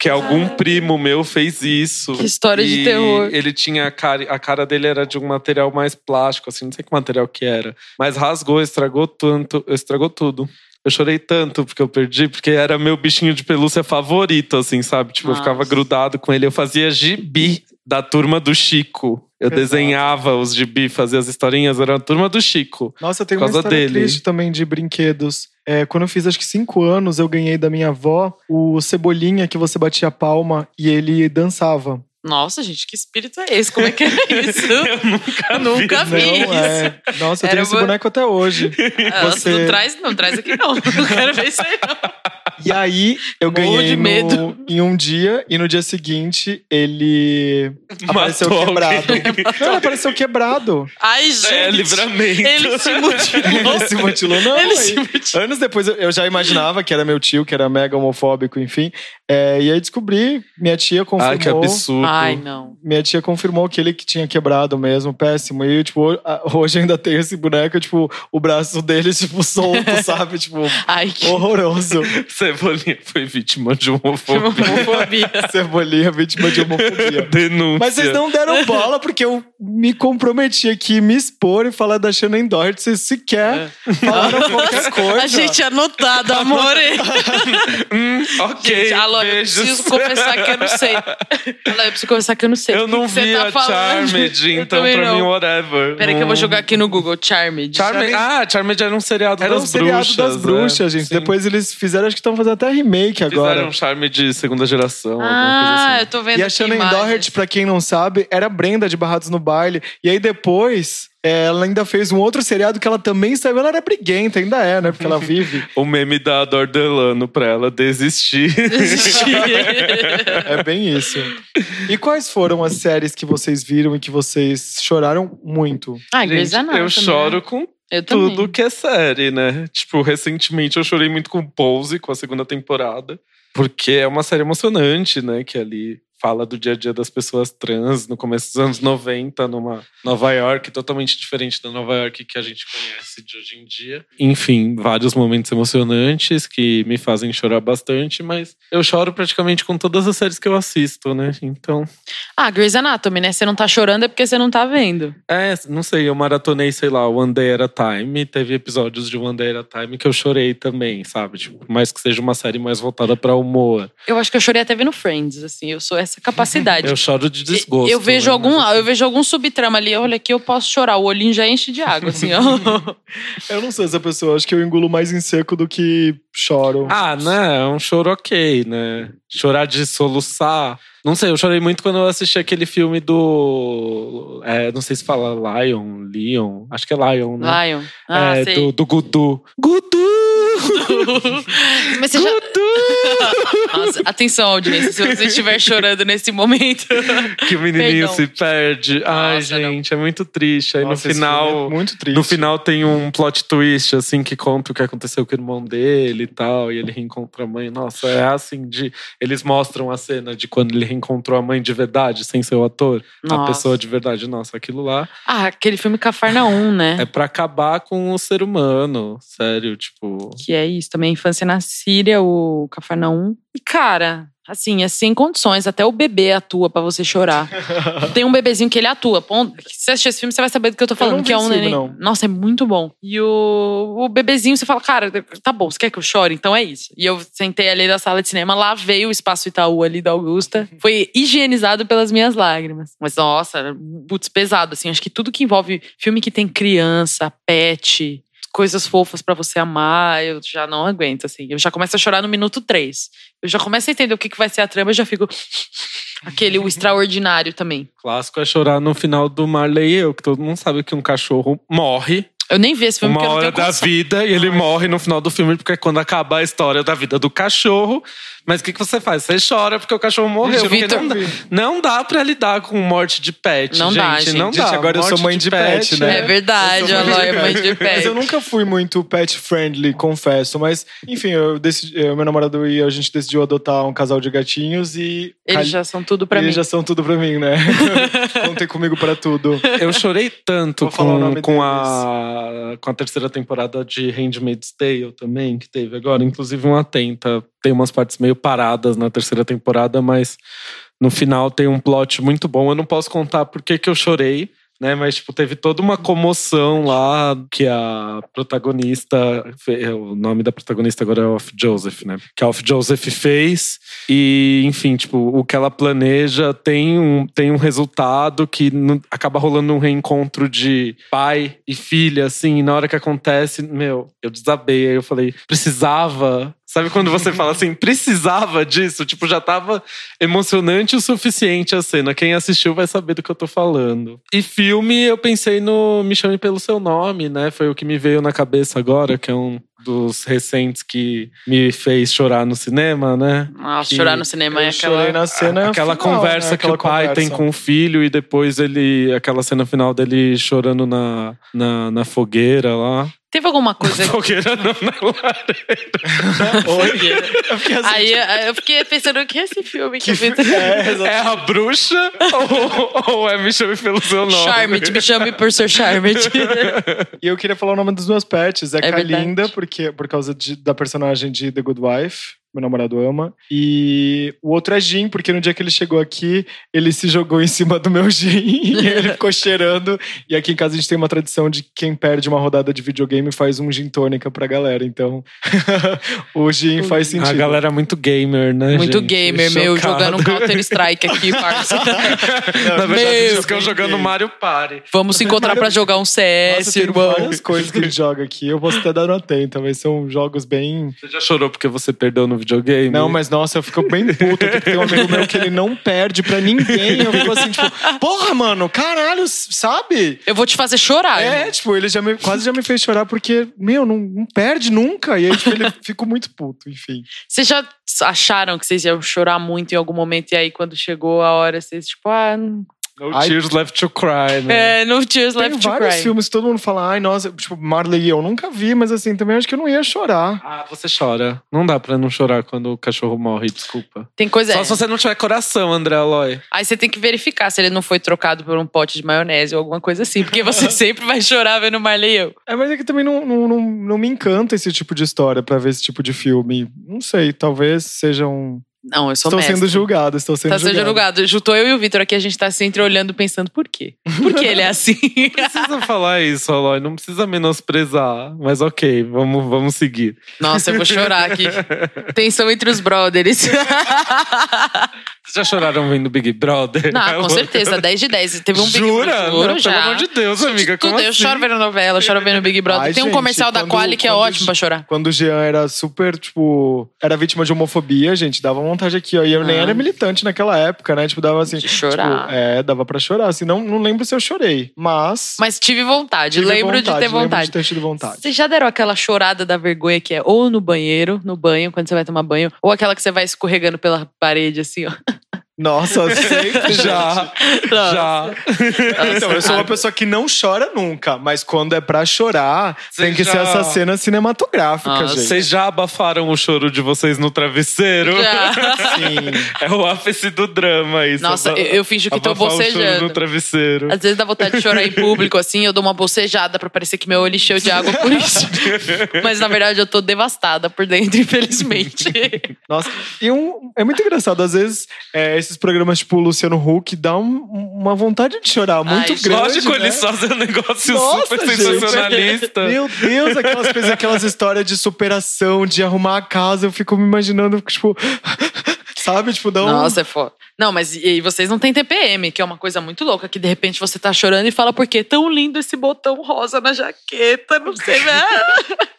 que algum primo meu fez isso. Que história de terror. Ele tinha a cara, a cara dele era de um material mais plástico, assim, não sei que material que era. Mas rasgou, estragou tanto, estragou tudo. Eu chorei tanto porque eu perdi, porque era meu bichinho de pelúcia favorito, assim, sabe? Tipo, Nossa. eu ficava grudado com ele. Eu fazia gibi da turma do Chico. Eu Exato. desenhava os gibi, fazia as historinhas, era a turma do Chico. Nossa, eu tenho uma história dele. triste também de brinquedos. É, quando eu fiz acho que cinco anos, eu ganhei da minha avó o Cebolinha que você batia a palma e ele dançava. Nossa, gente, que espírito é esse? Como é que é (laughs) isso? eu nunca, nunca vi, vi não, é... Nossa, eu tenho esse boneco até hoje. Ah, Você... Não traz, não traz aqui não. (laughs) Não quero ver isso aí não. E aí, eu Morro ganhei no, em um dia, e no dia seguinte, ele (laughs) Matou apareceu quebrado. (laughs) Não, ele apareceu quebrado. Ai, é, gente. É, livramento. Ele se mutilou. (laughs) ele se mutilou, não. Ele se mutilou. Anos depois, eu já imaginava que era meu tio, que era mega homofóbico, enfim. É, e aí descobri, minha tia confirmou. Ai, que absurdo. Ai, não. Minha tia confirmou que ele que tinha quebrado mesmo, péssimo. E, tipo, hoje ainda tem esse boneco, tipo, o braço dele, tipo, solto, sabe? Tipo, Ai, que... horroroso. Você Cebolinha foi vítima de homofobia. homofobia. (laughs) Cebolinha, vítima de homofobia. (laughs) Denúncia. Mas vocês não deram bola porque eu me comprometi aqui me expor e falar da Shannon Doherty. Vocês sequer é. falaram qualquer coisa. A gente anotado, amor. (laughs) hum, ok. Gente, alô, eu preciso confessar que eu não sei. Alô, eu preciso confessar que eu não sei. Eu não vi tá a falando. Charmed, então pra não. mim, whatever. Peraí, que eu vou jogar aqui no Google. Charmed. Charmed. Ah, Charmed era um seriado era das um seriado bruxas. das bruxas, é. gente. Sim. Depois eles fizeram, acho que estão fazendo até remake agora. Fizeram um Charme de segunda geração. Ah, assim. eu tô vendo E a Shannon Doherty, pra quem não sabe, era Brenda de Barrados no Baile. E aí depois ela ainda fez um outro seriado que ela também saiu. Ela era briguenta, ainda é, né? Porque ela (laughs) vive. o meme da Dordelano pra ela desistir. Desistir. (laughs) é bem isso. E quais foram as séries que vocês viram e que vocês choraram muito? Ah, Grey's Anatomy. Eu choro né? com eu tudo também. que é série, né? Tipo, recentemente eu chorei muito com Pose, com a segunda temporada. Porque é uma série emocionante, né? Que ali fala do dia a dia das pessoas trans no começo dos anos 90, numa Nova York totalmente diferente da Nova York que a gente conhece de hoje em dia. Enfim, vários momentos emocionantes que me fazem chorar bastante, mas eu choro praticamente com todas as séries que eu assisto, né? Então. Ah, Grey's Anatomy, né? Você não tá chorando é porque você não tá vendo. É, não sei, eu maratonei, sei lá, One Day at a Time. Teve episódios de One Day at a Time que eu chorei também, sabe? Tipo, mais que seja uma série mais voltada para humor. Eu acho que eu chorei até vendo Friends, assim. Eu sou essa essa capacidade. eu choro de desgosto. Eu vejo né? algum, eu vejo algum subtrama ali, olha aqui eu posso chorar, o olhinho já enche de água assim, ó. (laughs) eu não sou essa pessoa, acho que eu engulo mais em seco do que choro. Ah, né? É um choro ok, né? Chorar de soluçar. Não sei, eu chorei muito quando eu assisti aquele filme do. É, não sei se fala Lion, Leon. Acho que é Lion, né? Lion. Ah, é, sei. Do, do Gudu. Gudu! Mas você já... (laughs) Nossa, atenção, audiência, se você estiver chorando nesse momento. Que o menininho Perdão. se perde. Ai, Nossa, gente, não. é muito triste. Aí Nossa, no final. É muito triste. No final tem um plot twist, assim, que conta o que aconteceu com o irmão dele e tal. E ele reencontra a mãe. Nossa, é assim de. Eles mostram a cena de quando ele reencontrou a mãe de verdade, sem ser o ator. Nossa. A pessoa de verdade. Nossa, aquilo lá. Ah, aquele filme Cafarnaum, né? É para acabar com o ser humano. Sério, tipo. Que é isso também. Infância na Síria, o Cafarnaum. E, cara, Assim, é sem condições. Até o bebê atua para você chorar. (laughs) Tem um bebezinho que ele atua. Se você assistir esse filme, você vai saber do que eu tô falando. Eu que é um neném. Não. Nossa, é muito bom. E o, o bebezinho, você fala, cara, tá bom, você quer que eu chore? Então é isso. E eu sentei ali na sala de cinema, lá veio o espaço Itaú ali da Augusta. Foi higienizado pelas minhas lágrimas. Mas, nossa, putz, pesado, assim. Acho que tudo que envolve filme que tem criança, pet, coisas fofas para você amar, eu já não aguento, assim. Eu já começo a chorar no minuto três. Eu já começo a entender o que, que vai ser a trama, eu já fico. (laughs) Aquele o extraordinário também. Clássico é chorar no final do Marley e eu, que todo mundo sabe que um cachorro morre eu nem vi esse filme Uma hora da vida e ele morre no final do filme, porque é quando acaba a história da vida do cachorro. Mas o que, que você faz? Você chora porque o cachorro morreu. Victor... Não, dá, não dá pra lidar com morte de pet. Não gente, dá, gente. Não dá. agora morte eu sou mãe de, de pet, pet, né? É verdade, a Ló é mãe de pet. Mas eu nunca fui muito pet friendly, confesso. Mas, enfim, eu decidi, eu, meu namorado e a gente decidiu adotar um casal de gatinhos e. Eles já são tudo pra eles mim. Eles já são tudo pra mim, né? (laughs) Contem comigo pra tudo. Eu chorei tanto com, com, a, com a terceira temporada de Handmaid's Tale também, que teve agora. Inclusive, uma atenta. Tem umas partes meio paradas na terceira temporada, mas no final tem um plot muito bom. Eu não posso contar por que, eu chorei né? Mas, tipo, teve toda uma comoção lá que a protagonista. O nome da protagonista agora é Off Joseph, né? Que a Off Joseph fez. E, enfim, tipo, o que ela planeja tem um, tem um resultado que acaba rolando um reencontro de pai e filha, assim. E na hora que acontece, meu, eu desabei. Aí eu falei, precisava Sabe quando você (laughs) fala assim, precisava disso? Tipo, já tava emocionante o suficiente a cena. Quem assistiu vai saber do que eu tô falando. E filme, eu pensei no Me Chame Pelo Seu Nome, né? Foi o que me veio na cabeça agora, que é um dos recentes que me fez chorar no cinema, né? Nossa, chorar no cinema é aquela na cena aquela final, conversa né? aquela que o pai conversa. tem com o filho e depois ele aquela cena final dele chorando na, na, na fogueira lá. Teve alguma coisa. (laughs) Fogueira não, na lareira. (laughs) Oi. Eu Aí eu fiquei pensando que é esse filme que, que. É, (laughs) é, a bruxa ou, ou, é Me Chame pelo seu nome? Charmed, me chame por ser Charmed. e eu queria falar o nome dos meus pets. É, é Kalinda, porque, por causa de, da personagem de The Good Wife. Meu namorado ama. E o outro é gin, porque no dia que ele chegou aqui, ele se jogou em cima do meu gin (laughs) e ele (laughs) ficou cheirando. E aqui em casa a gente tem uma tradição de quem perde uma rodada de videogame faz um gin tônica pra galera. Então, (laughs) o gin faz sentido. A galera é muito gamer, né? Muito gente? gamer, meu, jogando um Counter-Strike aqui, parça. Na verdade, meu, eles ficam jogando Mario Party. Vamos se encontrar pra jogar um CS, Nossa, irmão. Tem várias coisas que a gente joga aqui. Eu posso até dar uma atenta, mas são jogos bem. Você já chorou porque você perdeu no videogame? Não, mas nossa, eu fico bem puto. Porque tem um amigo meu que ele não perde pra ninguém. Eu fico assim, tipo, porra, mano, caralho, sabe? Eu vou te fazer chorar. É, irmão. tipo, ele já me, quase já me fez chorar porque, meu, não, não perde nunca. E aí, tipo, ele (laughs) fico muito puto, enfim. Vocês já acharam que vocês iam chorar muito em algum momento? E aí, quando chegou a hora, vocês, tipo, ah, no Tears Left to Cry, né? É, No Tears Left Tem to Cry. vários filmes que todo mundo fala, ai, nossa, tipo, Marley eu nunca vi, mas assim, também acho que eu não ia chorar. Ah, você chora. Não dá pra não chorar quando o cachorro morre, desculpa. Tem coisa. Só se você não tiver coração, André Aloy. Aí você tem que verificar se ele não foi trocado por um pote de maionese ou alguma coisa assim, porque você (laughs) sempre vai chorar vendo Marley eu. É, mas é que também não, não, não, não me encanta esse tipo de história pra ver esse tipo de filme. Não sei, talvez seja um. Não, eu sou Estou mestre. sendo julgado, estou sendo tá julgado. sendo julgado. Juntou eu e o Vitor aqui, a gente tá sempre olhando pensando por quê? Por que ele é assim? Não precisa falar isso, Aloy. Não precisa menosprezar. Mas ok, vamos, vamos seguir. Nossa, eu vou chorar aqui. Tensão entre os brothers. (laughs) Vocês já choraram vendo Big Brother? Não, (laughs) com certeza, 10 de 10. Teve um Big Jura? Brother. Juro, Não, já. Pelo amor de Deus, amiga. Como Tudo, eu assim? choro vendo novela, eu choro vendo Big Brother. Ai, Tem um gente, comercial da quando- Quali que é quando ótimo pra chorar. Quando o Jean era super, tipo. Era vítima de homofobia, gente, dava vontade aqui, ó. E eu nem Ah. era militante naquela época, né? Tipo, dava assim. De chorar. tipo, é, dava pra chorar. Assim, não, não lembro se eu chorei. Mas. Mas tive vontade, tive lembro de ter lembro vontade. de ter tido vontade. Vocês já deram aquela chorada da vergonha que é ou no banheiro, no banho, quando você vai tomar banho, ou aquela que você vai escorregando pela parede, assim, ó. Nossa, (laughs) sempre Já, já. Então, eu sou uma pessoa que não chora nunca, mas quando é pra chorar, Você tem que já- ser essa cena cinematográfica, Nossa, gente. Vocês já abafaram o choro de vocês no travesseiro? Já. (laughs) Sim. É o ápice do drama isso. Nossa, eu, eu finjo que tô abafar o choro bocejando. no travesseiro. Às vezes dá vontade de chorar em público, assim, eu dou uma bocejada pra parecer que meu olho encheu de água por isso. (laughs) Mas na verdade eu tô devastada por dentro, infelizmente. Nossa, e um, é muito engraçado. Às vezes, é, esses programas tipo Luciano Huck dá um- uma vontade de chorar muito Ai, grande. Lógico, né? eles fazem um negócio Nossa, super gente. sensacionalista. Meu Deus, aquelas, coisas, aquelas histórias de superação, de arrumar a casa. Eu fico me imaginando, tipo. (laughs) Sabe? Tipo, dá um. Nossa, é foda. Não, mas e e vocês não têm TPM, que é uma coisa muito louca, que de repente você tá chorando e fala, por que tão lindo esse botão rosa na jaqueta, não sei, né? (laughs)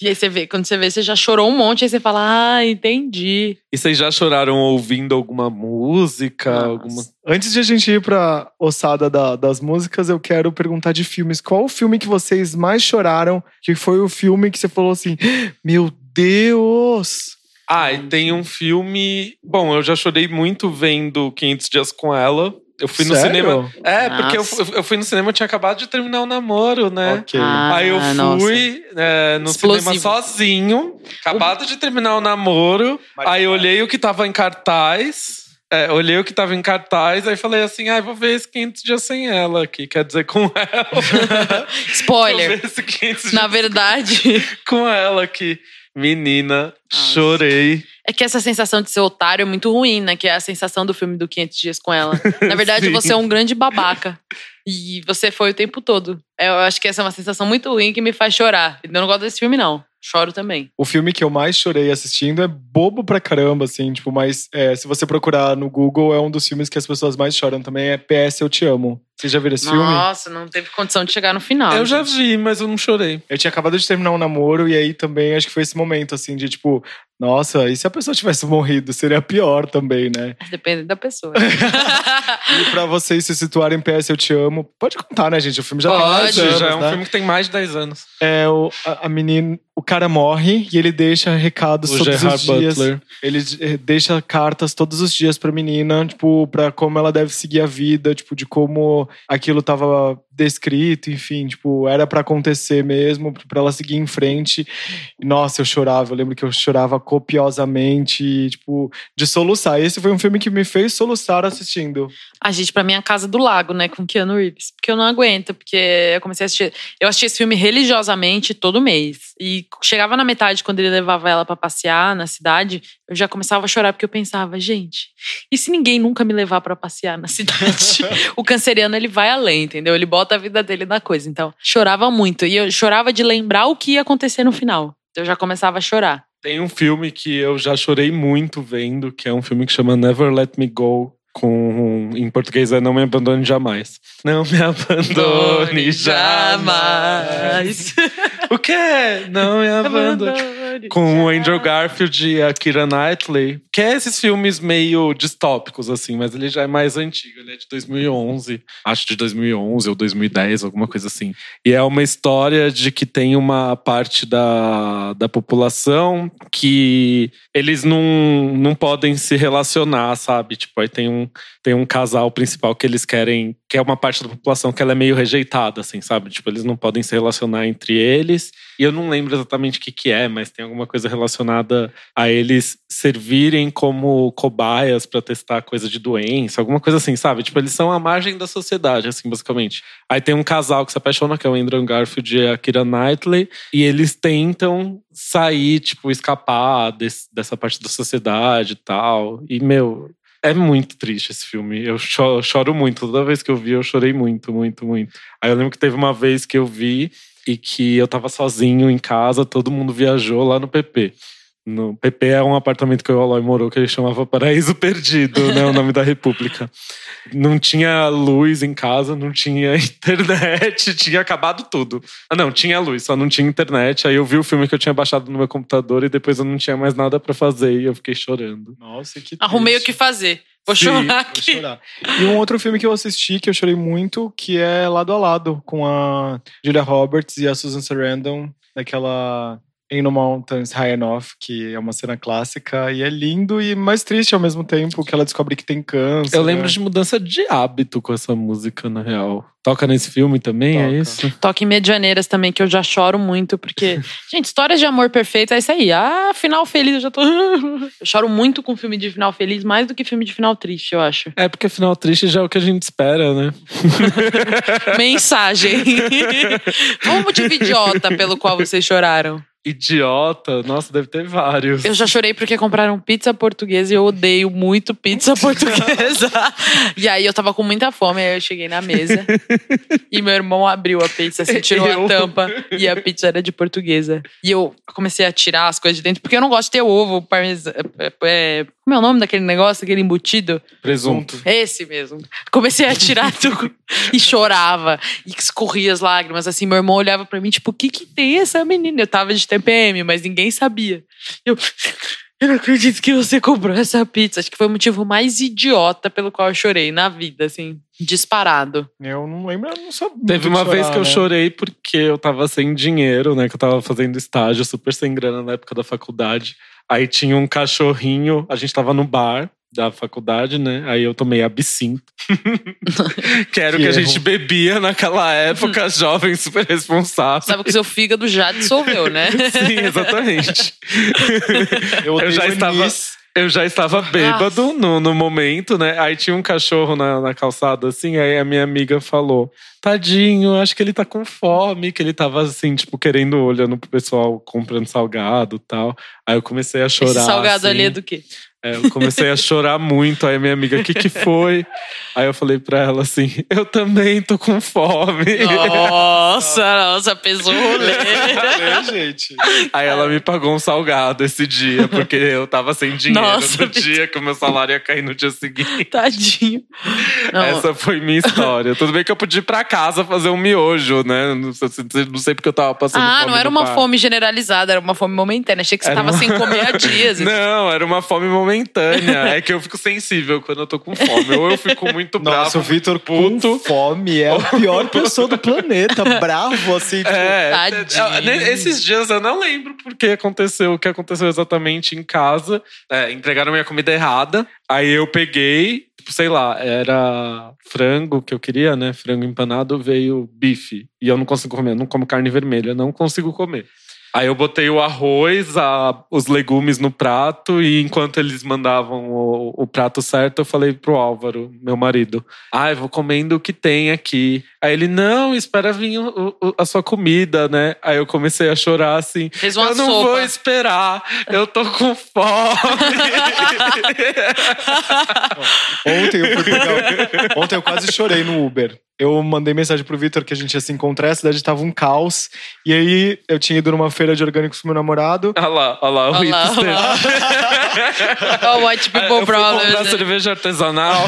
e aí você vê, quando você vê, você já chorou um monte, aí você fala, ah, entendi. E vocês já choraram ouvindo alguma música? Nossa. Alguma... Antes de a gente ir pra ossada da- das músicas, eu quero perguntar de filmes. Qual o filme que vocês mais choraram? Que foi o filme que você falou assim: Meu Deus! Ah, e tem um filme. Bom, eu já chorei muito vendo 500 Dias com Ela. Eu fui no Sério? cinema. É, porque eu, Nossa. eu fui no cinema, eu tinha acabado de terminar o namoro, né? Ok. Ah, Aí eu nossa. fui é, no Explosivo. cinema sozinho, acabado de terminar o namoro. Aí eu olhei o que tava em cartaz. É, olhei o que tava em cartaz, aí falei assim: ah, vou ver esse 500 dias sem ela aqui, quer dizer, com ela. (laughs) Spoiler. Vou ver esse 500 Na verdade, (laughs) com ela aqui. Menina, Nossa. chorei. É que essa sensação de ser otário é muito ruim, né? Que é a sensação do filme do 500 Dias com ela. Na verdade, (laughs) você é um grande babaca. E você foi o tempo todo. Eu acho que essa é uma sensação muito ruim que me faz chorar. Eu não gosto desse filme, não. Choro também. O filme que eu mais chorei assistindo é bobo pra caramba, assim, tipo, mas é, se você procurar no Google, é um dos filmes que as pessoas mais choram também, é PS Eu Te Amo. Vocês já viram esse filme? Nossa, não teve condição de chegar no final. eu já gente. vi, mas eu não chorei. Eu tinha acabado de terminar um namoro e aí também acho que foi esse momento, assim, de tipo, nossa, e se a pessoa tivesse morrido? Seria pior também, né? Depende da pessoa. (laughs) E pra vocês se situarem em PS Eu Te Amo, pode contar, né, gente? O filme já tem Pode. mais anos, já é um né? filme que tem mais de 10 anos. É, o, a, a menina, o cara morre e ele deixa recados O todos Gerard os dias. Butler. Ele eh, deixa cartas todos os dias pra menina, tipo, pra como ela deve seguir a vida, tipo, de como aquilo tava descrito, enfim, tipo, era para acontecer mesmo, para ela seguir em frente. Nossa, eu chorava, eu lembro que eu chorava copiosamente, tipo, de soluçar. Esse foi um filme que me fez soluçar assistindo. A gente, pra minha Casa do Lago, né, com Keanu Reeves. Porque eu não aguento, porque eu comecei a assistir. Eu assisti esse filme religiosamente todo mês. E chegava na metade, quando ele levava ela para passear na cidade, eu já começava a chorar, porque eu pensava, gente, e se ninguém nunca me levar para passear na cidade? (laughs) o canceriano, ele vai além, entendeu? Ele bota a vida dele na coisa. Então, chorava muito. E eu chorava de lembrar o que ia acontecer no final. Então, eu já começava a chorar. Tem um filme que eu já chorei muito vendo, que é um filme que chama Never Let Me Go, com em português é Não Me Abandone Jamais. Não me (laughs) abandone jamais. o que? Não me (laughs) abandone. Com o Andrew Garfield e a Kira Knightley. Que é esses filmes meio distópicos, assim, mas ele já é mais antigo. Ele é de 2011. Acho de 2011 ou 2010, alguma coisa assim. E é uma história de que tem uma parte da, da população que eles não, não podem se relacionar, sabe? Tipo, aí tem um, tem um casal principal que eles querem, que é uma parte da população que ela é meio rejeitada, assim, sabe? Tipo, eles não podem se relacionar entre eles. E eu não lembro exatamente o que, que é, mas tem alguma coisa relacionada a eles servirem como cobaias para testar coisa de doença, alguma coisa assim, sabe? Tipo, eles são a margem da sociedade, assim, basicamente. Aí tem um casal que se apaixona, que é o Andrew Garfield e a Kira Knightley, e eles tentam sair, tipo, escapar desse, dessa parte da sociedade e tal. E, meu, é muito triste esse filme. Eu choro, choro, muito. Toda vez que eu vi, eu chorei muito, muito, muito. Aí eu lembro que teve uma vez que eu vi e que eu tava sozinho em casa, todo mundo viajou lá no PP. No PP é um apartamento que o Aloy morou que ele chamava Paraíso Perdido, né? o nome da República. Não tinha luz em casa, não tinha (laughs) internet, tinha acabado tudo. Ah, não, tinha luz, só não tinha internet. Aí eu vi o filme que eu tinha baixado no meu computador e depois eu não tinha mais nada para fazer e eu fiquei chorando. Nossa, que Arrumei o que fazer. Vou Sim, chorar aqui. Vou chorar. E um outro filme que eu assisti que eu chorei muito, que é Lado a Lado, com a Julia Roberts e a Susan Sarandon, daquela In the Mountains High Enough, que é uma cena clássica e é lindo e mais triste ao mesmo tempo, que ela descobre que tem câncer. Eu lembro né? de mudança de hábito com essa música, na real. Toca nesse filme também, é Toca. é isso? Toca em Medianeiras também, que eu já choro muito, porque, (laughs) gente, histórias de amor perfeito é isso aí. Ah, final feliz, eu já tô. (laughs) eu choro muito com filme de final feliz, mais do que filme de final triste, eu acho. É, porque final triste já é o que a gente espera, né? (laughs) Mensagem. Qual o motivo idiota pelo qual vocês choraram? Idiota. Nossa, deve ter vários. Eu já chorei porque compraram pizza portuguesa e eu odeio muito pizza (laughs) portuguesa. e aí eu tava com muita fome, aí eu cheguei na mesa e meu irmão abriu a pizza, assim, tirou eu... a tampa e a pizza era de portuguesa. E eu comecei a tirar as coisas de dentro, porque eu não gosto de ter ovo parmesano. É, é, como é o nome daquele negócio, aquele embutido? Presunto. Esse mesmo. Comecei a tirar (laughs) tudo e chorava. E escorria as lágrimas. Assim, meu irmão olhava para mim, tipo, o que que tem essa menina? Eu tava de TPM, mas ninguém sabia. Eu. Eu não acredito que você comprou essa pizza. Acho que foi o motivo mais idiota pelo qual eu chorei na vida, assim, disparado. Eu não lembro, eu não sabia. Teve uma chorar, vez que eu né? chorei porque eu tava sem dinheiro, né? Que eu tava fazendo estágio, super sem grana na época da faculdade. Aí tinha um cachorrinho, a gente tava no bar da faculdade, né? Aí eu tomei absinto. (laughs) que era o que, que a gente bebia naquela época, (laughs) jovem, super responsável. Sabe que seu fígado já dissolveu, né? Sim, exatamente. (laughs) eu, eu já estava. Eu já estava bêbado no, no momento, né? Aí tinha um cachorro na, na calçada, assim, aí a minha amiga falou: Tadinho, acho que ele tá com fome, que ele tava assim, tipo, querendo, olhando pro pessoal comprando salgado e tal. Aí eu comecei a chorar. Esse salgado assim. ali é do quê? É, eu comecei a chorar muito. Aí minha amiga, o que que foi? Aí eu falei pra ela assim: eu também tô com fome. Nossa, (laughs) nossa, pesou o rolê. É, gente. Aí ela me pagou um salgado esse dia, porque eu tava sem dinheiro nossa, no dia que o meu salário ia cair no dia seguinte. Tadinho. Não. Essa foi minha história. Tudo bem que eu podia ir pra casa fazer um miojo, né? Não sei, não sei porque eu tava passando ah, fome. Ah, não era uma bar. fome generalizada, era uma fome momentânea. Achei que você era tava uma... sem comer há dias. (laughs) Não, era uma fome momentânea. É que eu fico sensível quando eu tô com fome. Ou eu fico muito bravo. Nossa, o Vitor com fome é a pior pessoa do planeta. Bravo, assim. Tipo... É, Tadinho. esses dias eu não lembro porque aconteceu o que aconteceu exatamente em casa. É, entregaram minha comida errada. Aí eu peguei, tipo, sei lá, era frango que eu queria, né? Frango empanado, veio bife. E eu não consigo comer, eu não como carne vermelha, não consigo comer. Aí eu botei o arroz, a, os legumes no prato e enquanto eles mandavam o, o, prato certo, eu falei pro Álvaro, meu marido, ah, eu vou comendo o que tem aqui. Aí ele, não, espera vir o, o, a sua comida, né? Aí eu comecei a chorar assim, Fez uma eu não sopa. vou esperar, eu tô com fome. (laughs) ontem eu fui pegar, ontem eu quase chorei no Uber eu mandei mensagem pro Vitor que a gente ia se encontrar, a cidade tava um caos. E aí eu tinha ido numa feira de orgânicos com meu namorado. Olha lá, olha lá, o Olha lá, hipster. oh, (laughs) white people eu comprar né? cerveja artesanal.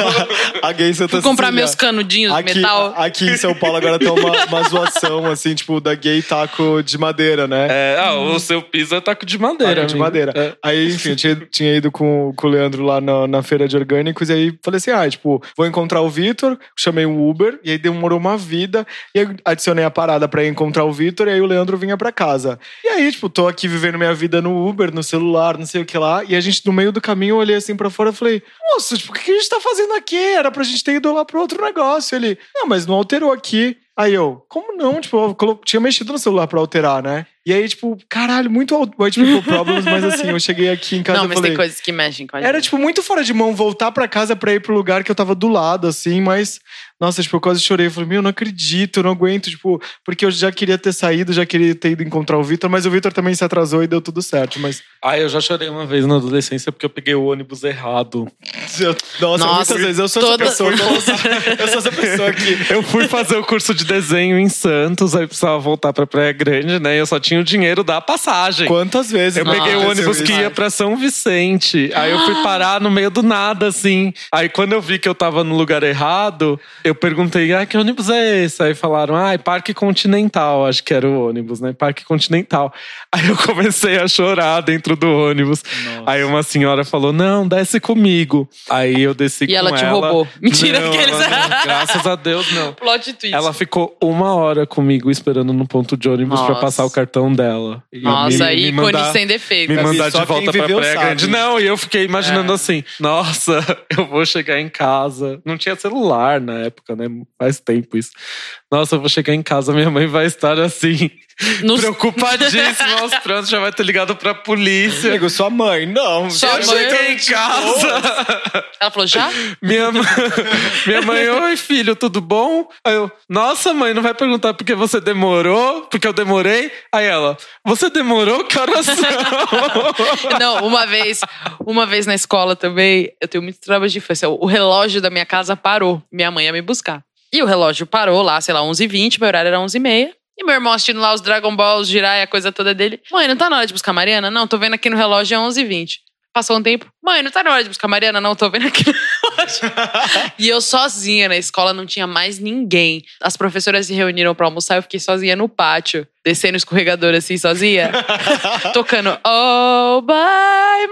a gay Santa Fui comprar Cecília. meus canudinhos de Aqui, metal. aqui em São Paulo agora tem uma, uma zoação, assim, tipo, da gay taco de madeira, né? É, ah, o seu piso é taco de madeira. Taco de madeira. É. Aí, enfim, eu tinha, tinha ido com, com o Leandro lá na, na feira de orgânicos, e aí falei assim: ah, tipo, vou encontrar o Vitor, chamei um Uber, e aí demorou uma vida, e aí adicionei a parada ir encontrar o Vitor, e aí o Leandro vinha pra casa. E aí, tipo, tô aqui vivendo minha vida no Uber, no celular, não sei o que lá, e a gente, no meio do caminho, eu olhei assim pra fora e falei: moço, tipo, o que a gente tá fazendo aqui? Era pra gente ter ido lá pro outro negócio. Ele, não, mas não alterou aqui. Aí eu, como não? Tipo, eu tinha mexido no celular pra alterar, né? E aí, tipo, caralho, muito people (laughs) problems, mas assim, eu cheguei aqui em casa Não, mas falei. tem coisas que mexem com a gente. Era, tipo, muito fora de mão voltar pra casa pra ir pro lugar que eu tava do lado, assim, mas. Nossa, tipo, eu quase chorei. Eu falei, meu, eu não acredito, eu não aguento, tipo, porque eu já queria ter saído, já queria ter ido encontrar o Vitor, mas o Vitor também se atrasou e deu tudo certo. Mas. Ah, eu já chorei uma vez na adolescência porque eu peguei o ônibus errado. eu- nossa, Nossa, muitas vezes eu sou toda- essa pessoa. (laughs) Eu sou essa pessoa que. Eu fui fazer o curso de desenho em Santos, aí precisava voltar pra Praia Grande, né? E eu só tinha o dinheiro da passagem. Quantas vezes? Eu peguei o ônibus que ia pra São Vicente. Aí eu fui parar no meio do nada, assim. Aí quando eu vi que eu tava no lugar errado, eu perguntei, ah, que ônibus é esse? Aí falaram, ah, é Parque Continental, acho que era o ônibus, né? Parque Continental. Aí eu comecei a chorar dentro do ônibus. Nossa. Aí uma senhora falou, não, desce comigo. Aí eu desci com E ela. ela te roubou. Mentira, não, ela não. Graças a Deus, não. (laughs) Plot twist. Ela ficou uma hora comigo esperando no ponto de ônibus pra Nossa. passar o cartão dela. E Nossa, me- me ícone mandar- sem defeito. me mandar só de volta quem pra viveu Praia. Grande. Não, e eu fiquei imaginando É. assim: nossa, (laughs) eu vou chegar em casa. Não tinha celular na época, né? Faz tempo isso. Nossa, eu vou chegar em casa, minha mãe vai estar assim, (laughs) Nos- preocupadíssima aos prantos, já vai ter ligado pra polícia. Amigo, sua mãe, não. Sua eu mãe- cheguei em casa. Ela falou, já? Minha, mãe- minha mãe, oi filho, tudo bom? Aí eu, nossa mãe, não vai perguntar porque você demorou? Porque eu demorei? Aí ela, você demorou? Que horas são? (laughs) Não, uma vez, uma vez na escola também, eu tenho muitos traumas de infância. O relógio da minha casa parou. Minha mãe ia me buscar. E o relógio parou lá, sei lá, 11h20, meu horário era 11h30. E meu irmão assistindo lá os Dragon Balls, girar a coisa toda dele. Mãe, não tá na hora de buscar a Mariana? Não, tô vendo aqui no relógio é 11h20. Passou um tempo. Mãe, não tá na hora de buscar a Mariana? Não, tô vendo aqui relógio. (laughs) e eu sozinha na escola, não tinha mais ninguém. As professoras se reuniram pra almoçar, eu fiquei sozinha no pátio. Descendo o escorregador assim, sozinha. (laughs) tocando Oh, by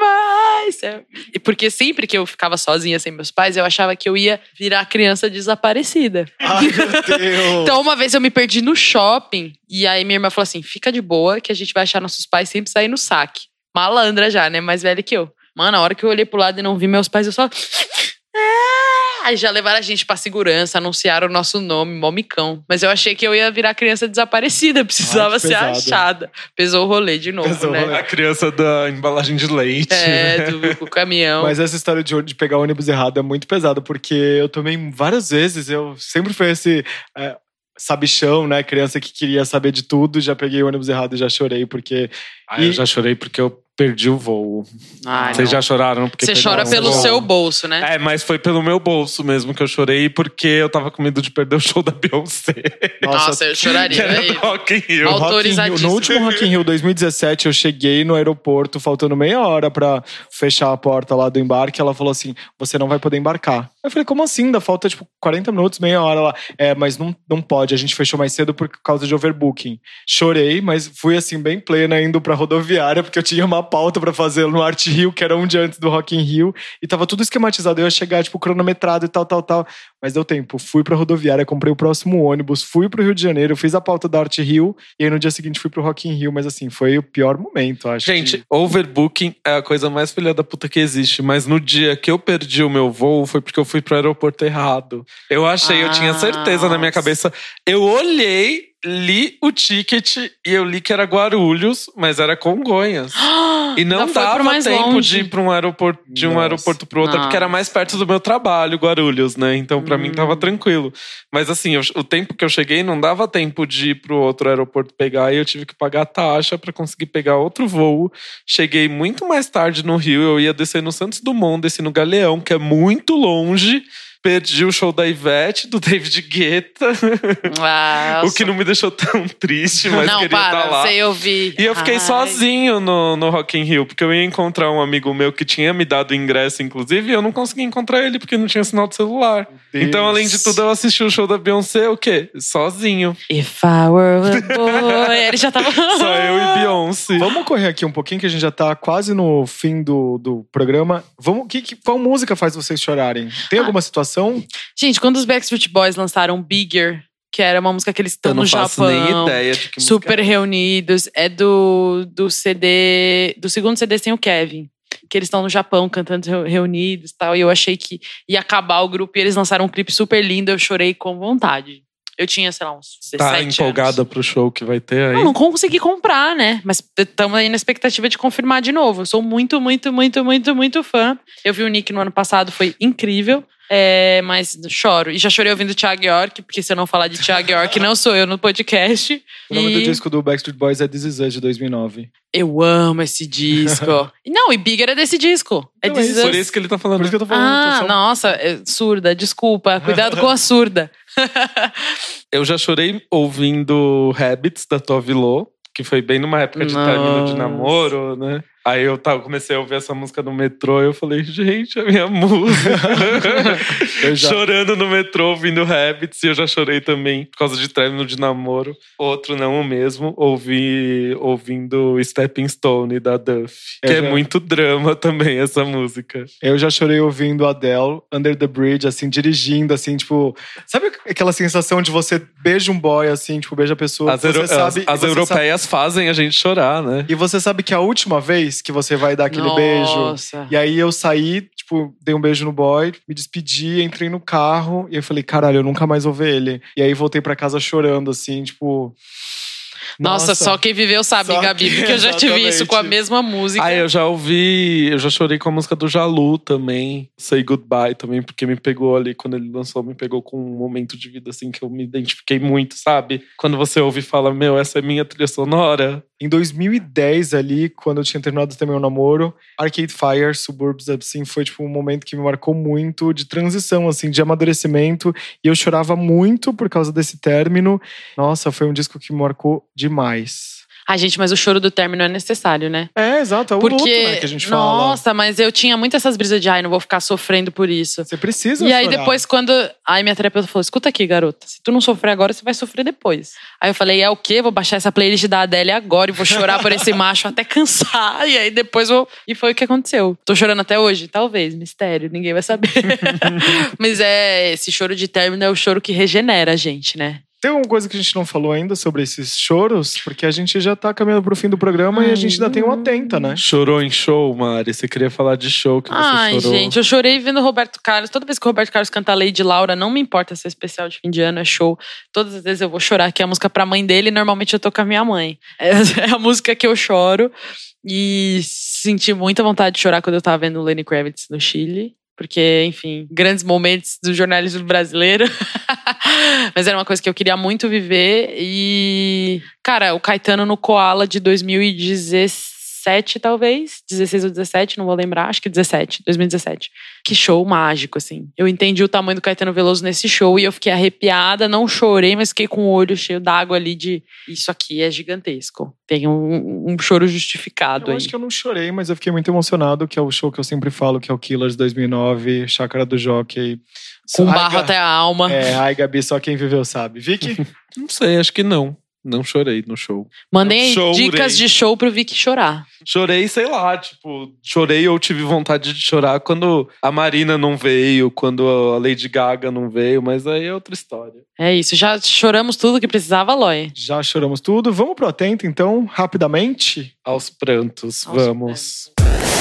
myself. E porque sempre que eu ficava sozinha sem meus pais, eu achava que eu ia virar criança desaparecida. Ai, meu Deus. Então, uma vez eu me perdi no shopping. E aí minha irmã falou assim: fica de boa, que a gente vai achar nossos pais sempre sair no saque. Malandra já, né? Mais velha que eu. Mano, a hora que eu olhei pro lado e não vi meus pais, eu só. Ah! Aí já levaram a gente pra segurança, anunciaram o nosso nome, momicão. Mas eu achei que eu ia virar criança desaparecida, precisava Ai, ser achada. Pesou o rolê de novo, Pesou o né? rolê. A criança da embalagem de leite. É, do, do caminhão. Mas essa história de, de pegar o ônibus errado é muito pesada, porque eu também várias vezes, eu sempre fui esse é, sabichão, né? Criança que queria saber de tudo, já peguei o ônibus errado e já chorei, porque. Ah, eu já chorei porque eu perdi o voo. Ai, Vocês não. já choraram porque Você chora pelo voo? seu bolso, né? É, mas foi pelo meu bolso mesmo que eu chorei, porque eu tava com medo de perder o show da Beyoncé. Nossa, eu que choraria. era aí. do Rock in Rio. Al- No Rock in Rio- Autorizadíssimo. no último Rock in Rio 2017, eu cheguei no aeroporto, faltando meia hora pra fechar a porta lá do embarque. Ela falou assim: você não vai poder embarcar. Eu falei, como assim? Ainda falta tipo 40 minutos, meia hora lá. É, mas não, não pode, a gente fechou mais cedo por causa de overbooking. Chorei, mas fui assim, bem plena, indo pra rodoviária, porque eu tinha uma pauta para fazer no Art Rio, que era um dia antes do Rock in Rio, e tava tudo esquematizado. Eu ia chegar, tipo, cronometrado e tal, tal, tal. Mas deu tempo. Fui pra rodoviária, comprei o próximo ônibus, fui pro Rio de Janeiro, fiz a pauta da Art Rio, e aí no dia seguinte fui pro Rock in Rio. Mas assim, foi o pior momento, acho. Gente, que... overbooking é a coisa mais filha da puta que existe. Mas no dia que eu perdi o meu voo, foi porque eu fui pro aeroporto errado. Eu achei, ah, eu tinha certeza na minha cabeça. Eu olhei li o ticket e eu li que era Guarulhos, mas era Congonhas. (gasps) e não, não dava tempo longe. de ir para um aeroporto de um aeroporto para outro, porque era mais perto do meu trabalho, Guarulhos, né? Então para hum. mim tava hum. tranquilo. Mas assim, eu, o tempo que eu cheguei não dava tempo de ir para o outro aeroporto pegar e eu tive que pagar taxa para conseguir pegar outro voo. Cheguei muito mais tarde no Rio, eu ia descer no Santos Dumont, desci no Galeão, que é muito longe. Perdi o show da Ivete, do David Guetta. Ah, (laughs) o que não me deixou tão triste, mas não, queria para, estar lá. Sei ouvir. E eu fiquei Ai. sozinho no, no Rock in Rio, porque eu ia encontrar um amigo meu que tinha me dado o ingresso, inclusive, e eu não consegui encontrar ele porque não tinha sinal de celular. Deus. Então, além de tudo, eu assisti o show da Beyoncé, o quê? Sozinho. If I were a boy. ele já tava. Só eu e Beyoncé. Vamos correr aqui um pouquinho, que a gente já tá quase no fim do, do programa. Vamos, que, que, qual música faz vocês chorarem? Tem ah. alguma Gente, quando os Backstreet Boys lançaram Bigger, que era uma música que eles estão no Japão. Nem ideia de que super é. reunidos. É do, do CD. Do segundo CD sem o Kevin. Que eles estão no Japão cantando reunidos e tal. E eu achei que ia acabar o grupo e eles lançaram um clipe super lindo. Eu chorei com vontade. Eu tinha, sei lá, uns 17 Tá empolgada anos. pro show que vai ter aí? Não, não consegui comprar, né? Mas estamos aí na expectativa de confirmar de novo. Eu sou muito, muito, muito, muito, muito fã. Eu vi o Nick no ano passado, foi incrível. É, mas choro. E já chorei ouvindo Thiago York, porque se eu não falar de Thiago York, não sou eu no podcast. O nome e... do disco do Backstreet Boys é This Is Us, de 2009. Eu amo esse disco. (laughs) não, e Bigger é desse disco. É não, This é Por isso que ele tá falando. Por isso que eu tô falando. Ah, só... nossa, é surda, desculpa. Cuidado com a surda. (laughs) eu já chorei ouvindo Habits, da Tove Lo, que foi bem numa época de término de namoro, né? Aí eu tava, comecei a ouvir essa música no metrô e eu falei, gente, é minha música. (laughs) já... Chorando no metrô, ouvindo Habits, e eu já chorei também por causa de término de namoro. Outro não o mesmo, ouvi ouvindo Stepping Stone da Duff. Que é muito drama também essa música. Eu já chorei ouvindo Adele, Under the Bridge, assim, dirigindo, assim, tipo. Sabe aquela sensação de você beija um boy, assim, tipo, beija a pessoa. As, euro... sabe, as, as europeias sabe... fazem a gente chorar, né? E você sabe que a última vez que você vai dar aquele Nossa. beijo. E aí eu saí, tipo, dei um beijo no boy, me despedi, entrei no carro e eu falei, caralho, eu nunca mais vou ver ele. E aí voltei para casa chorando, assim, tipo. Nossa, Nossa, só quem viveu sabe, só Gabi, porque eu já (laughs) tive isso com a mesma música. Ah, eu já ouvi, eu já chorei com a música do Jalu também, Say Goodbye também, porque me pegou ali, quando ele lançou, me pegou com um momento de vida assim que eu me identifiquei muito, sabe? Quando você ouve e fala, meu, essa é minha trilha sonora. Em 2010 ali, quando eu tinha terminado também o namoro, Arcade Fire, Suburbs, assim, foi tipo um momento que me marcou muito de transição, assim, de amadurecimento, e eu chorava muito por causa desse término. Nossa, foi um disco que me marcou demais. Ai, gente, mas o choro do término é necessário, né? É, exato. É o Porque, luto, né, que a gente fala. Nossa, mas eu tinha muito essas brisas de ai, não vou ficar sofrendo por isso. Você precisa E chorar. aí depois, quando. Aí minha terapeuta falou: escuta aqui, garota. Se tu não sofrer agora, você vai sofrer depois. Aí eu falei: é o quê? Vou baixar essa playlist da Adele agora e vou chorar por esse (laughs) macho até cansar. E aí depois vou. E foi o que aconteceu. Tô chorando até hoje? Talvez, mistério, ninguém vai saber. (laughs) mas é, esse choro de término é o choro que regenera a gente, né? Tem alguma coisa que a gente não falou ainda sobre esses choros? Porque a gente já tá caminhando pro fim do programa Ai, e a gente ainda tem uma atenta, né? Chorou em show, Mari? Você queria falar de show que você Ai, chorou? gente, eu chorei vendo o Roberto Carlos. Toda vez que o Roberto Carlos canta Lady Laura, não me importa se é especial de fim de ano, é show. Todas as vezes eu vou chorar, que é a música pra mãe dele. E normalmente eu tô com a minha mãe. (laughs) É a música que eu choro. E senti muita vontade de chorar quando eu tava vendo o Lenny Kravitz no Chile porque, enfim, grandes momentos do jornalismo brasileiro. (laughs) (laughs) Mas era uma coisa que eu queria muito viver. E, cara, o Caetano no Koala de 2016 17, talvez. 16 ou 17, não vou lembrar. Acho que 17, 2017. Que show mágico, assim. Eu entendi o tamanho do Caetano Veloso nesse show e eu fiquei arrepiada. Não chorei, mas fiquei com o olho cheio d'água ali de isso aqui é gigantesco. Tem um, um choro justificado eu aí. acho que eu não chorei, mas eu fiquei muito emocionado, que é o show que eu sempre falo, que é o Killers 2009, Chácara do Jockey. Com barro até a alma. É, ai, Gabi, só quem viveu sabe. Vicky? (laughs) não sei, acho que não. Não chorei no show. Mandei dicas de show pro Vicky chorar. Chorei, sei lá, tipo, chorei ou tive vontade de chorar quando a Marina não veio, quando a Lady Gaga não veio, mas aí é outra história. É isso, já choramos tudo que precisava, Loy. Já choramos tudo. Vamos pro atento, então, rapidamente? Aos prantos, Aos vamos. Prantos.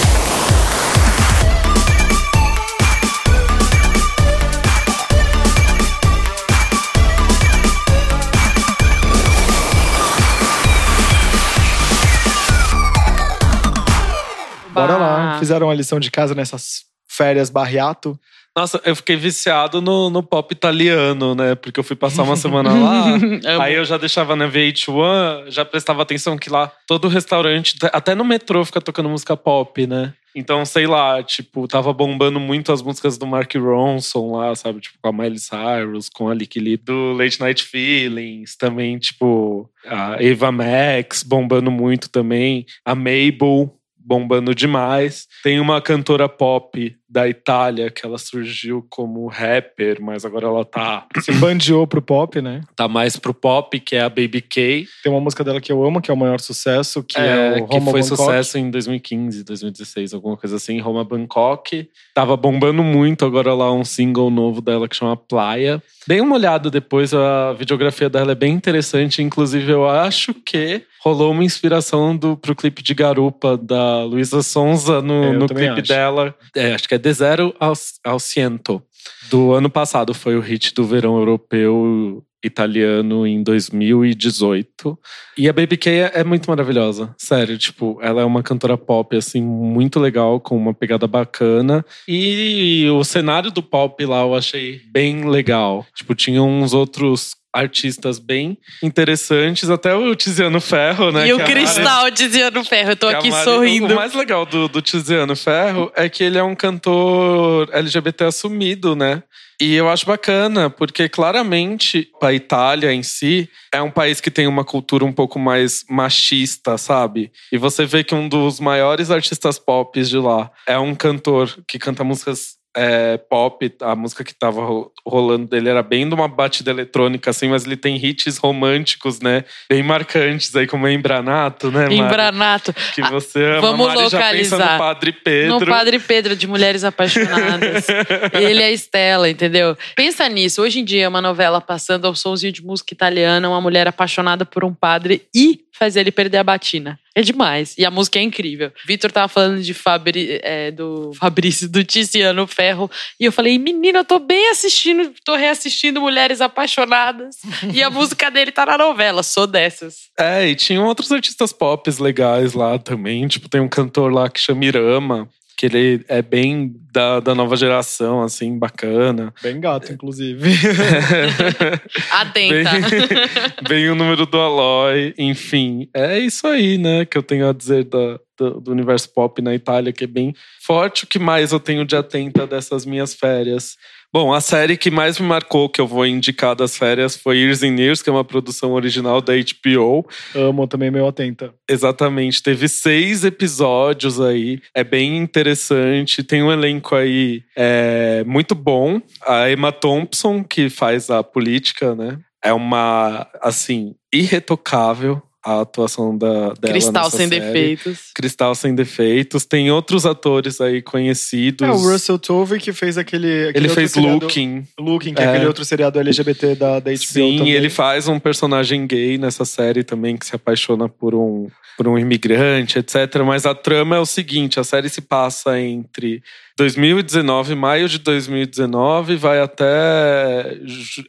Bora lá. Fizeram a lição de casa nessas férias barriato. Nossa, eu fiquei viciado no, no pop italiano, né? Porque eu fui passar uma semana lá. (laughs) aí eu já deixava na VH1, já prestava atenção que lá todo restaurante, até no metrô, fica tocando música pop, né? Então, sei lá, tipo, tava bombando muito as músicas do Mark Ronson lá, sabe? Tipo, com a Miley Cyrus, com a Lick Lee do Late Night Feelings, também, tipo, a Eva Max bombando muito também, a Mabel bombando demais. Tem uma cantora pop da Itália, que ela surgiu como rapper, mas agora ela tá. (clears throat) Se bandeou pro pop, né? Tá mais pro pop, que é a Baby K. Tem uma música dela que eu amo, que é o maior sucesso, que é, é o Roma Que foi Bangkok. sucesso em 2015, 2016, alguma coisa assim, Roma Bangkok. Tava bombando muito agora lá um single novo dela que chama Playa. Dei uma olhada depois, a videografia dela é bem interessante, inclusive eu acho que rolou uma inspiração do, pro clipe de Garupa da Luísa Sonza no, é, no clipe acho. dela. É, acho que é De Zero ao, ao Ciento. Do ano passado foi o hit do verão europeu italiano em 2018. E a Baby K é, é, muito maravilhosa. Sério, tipo, ela é uma cantora pop, assim, muito legal, com uma pegada bacana. E o cenário do pop lá eu achei bem legal. Tipo, tinha uns outros artistas bem interessantes, até o Tiziano Ferro, né? E o Cristal Mari... Tiziano Ferro, eu tô aqui Mari... sorrindo. O mais legal do, do Tiziano Ferro é que ele é um cantor LGBT assumido, né? E eu acho bacana, porque claramente a Itália em si é um país que tem uma cultura um pouco mais machista, sabe? E você vê que um dos maiores artistas pop de lá é um cantor que canta músicas é, pop, a música que tava rolando dele era bem de uma batida eletrônica, assim, mas ele tem hits românticos, né? Bem marcantes aí, como Embranato, né? Mari? Embranato. Que você ama. Vamos Mari localizar. Já pensa no Padre Pedro. No Padre Pedro, de Mulheres Apaixonadas. (laughs) ele é a Estela, entendeu? Pensa nisso. Hoje em dia, uma novela passando ao somzinho de música italiana, uma mulher apaixonada por um padre e faz ele perder a batina. É demais. E a música é incrível. Vitor tava falando de Fabri, é, do Fabrício, do Tiziano Ferro. E eu falei, menina, eu tô bem assistindo, tô reassistindo Mulheres Apaixonadas. (laughs) e a música dele tá na novela. Sou dessas. É, e tinham outros artistas pop legais lá também. Tipo, tem um cantor lá que chama Irama que ele é bem da, da nova geração, assim, bacana. Bem gato, inclusive. (laughs) Atenta. Bem, bem, o número do Aloy, enfim. É isso aí, né, que eu tenho a dizer da, do, do, universo pop na Itália, que é bem forte. O que mais eu tenho de atenta dessas minhas férias? Bom, a série que mais me marcou, que eu vou indicar das férias, foi Years and Years, que é uma produção original da HBO. Amo também, meio atenta. Exatamente. Teve seis episódios aí. É bem interessante. Tem um elenco aí é, muito bom. A Emma Thompson, que faz a política, né? É uma, assim, irretocável a atuação da, dela. Cristal sem série. defeitos. Cristal sem defeitos. Tem outros atores aí conhecidos. É, o Russell Tovey que fez aquele. aquele ele fez seriado, Looking. Looking, que é. é. aquele outro seriado LGBT da, da HBO. Sim, também. ele faz um personagem gay nessa série também que se apaixona por um, por um imigrante, etc. Mas a trama é o seguinte: a série se passa entre 2019, maio de 2019, vai até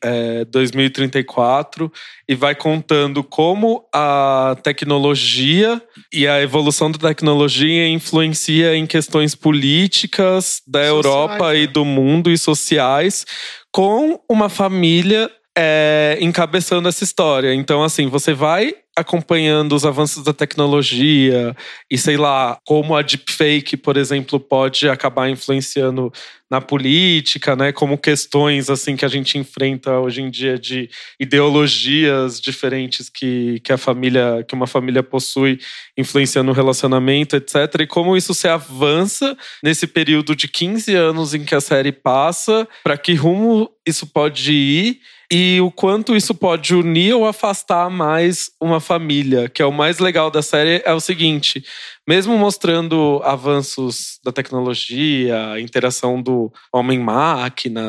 é, 2034 e vai contando como a tecnologia e a evolução da tecnologia influencia em questões políticas da sociais, Europa né? e do mundo e sociais, com uma família é, encabeçando essa história. Então, assim, você vai acompanhando os avanços da tecnologia e sei lá, como a deepfake, por exemplo, pode acabar influenciando na política, né? Como questões assim que a gente enfrenta hoje em dia de ideologias diferentes que, que a família, que uma família possui, influenciando o relacionamento, etc. E como isso se avança nesse período de 15 anos em que a série passa, para que rumo isso pode ir e o quanto isso pode unir ou afastar mais uma família. Que é o mais legal da série é o seguinte: mesmo mostrando avanços da tecnologia, interação do homem-máquina,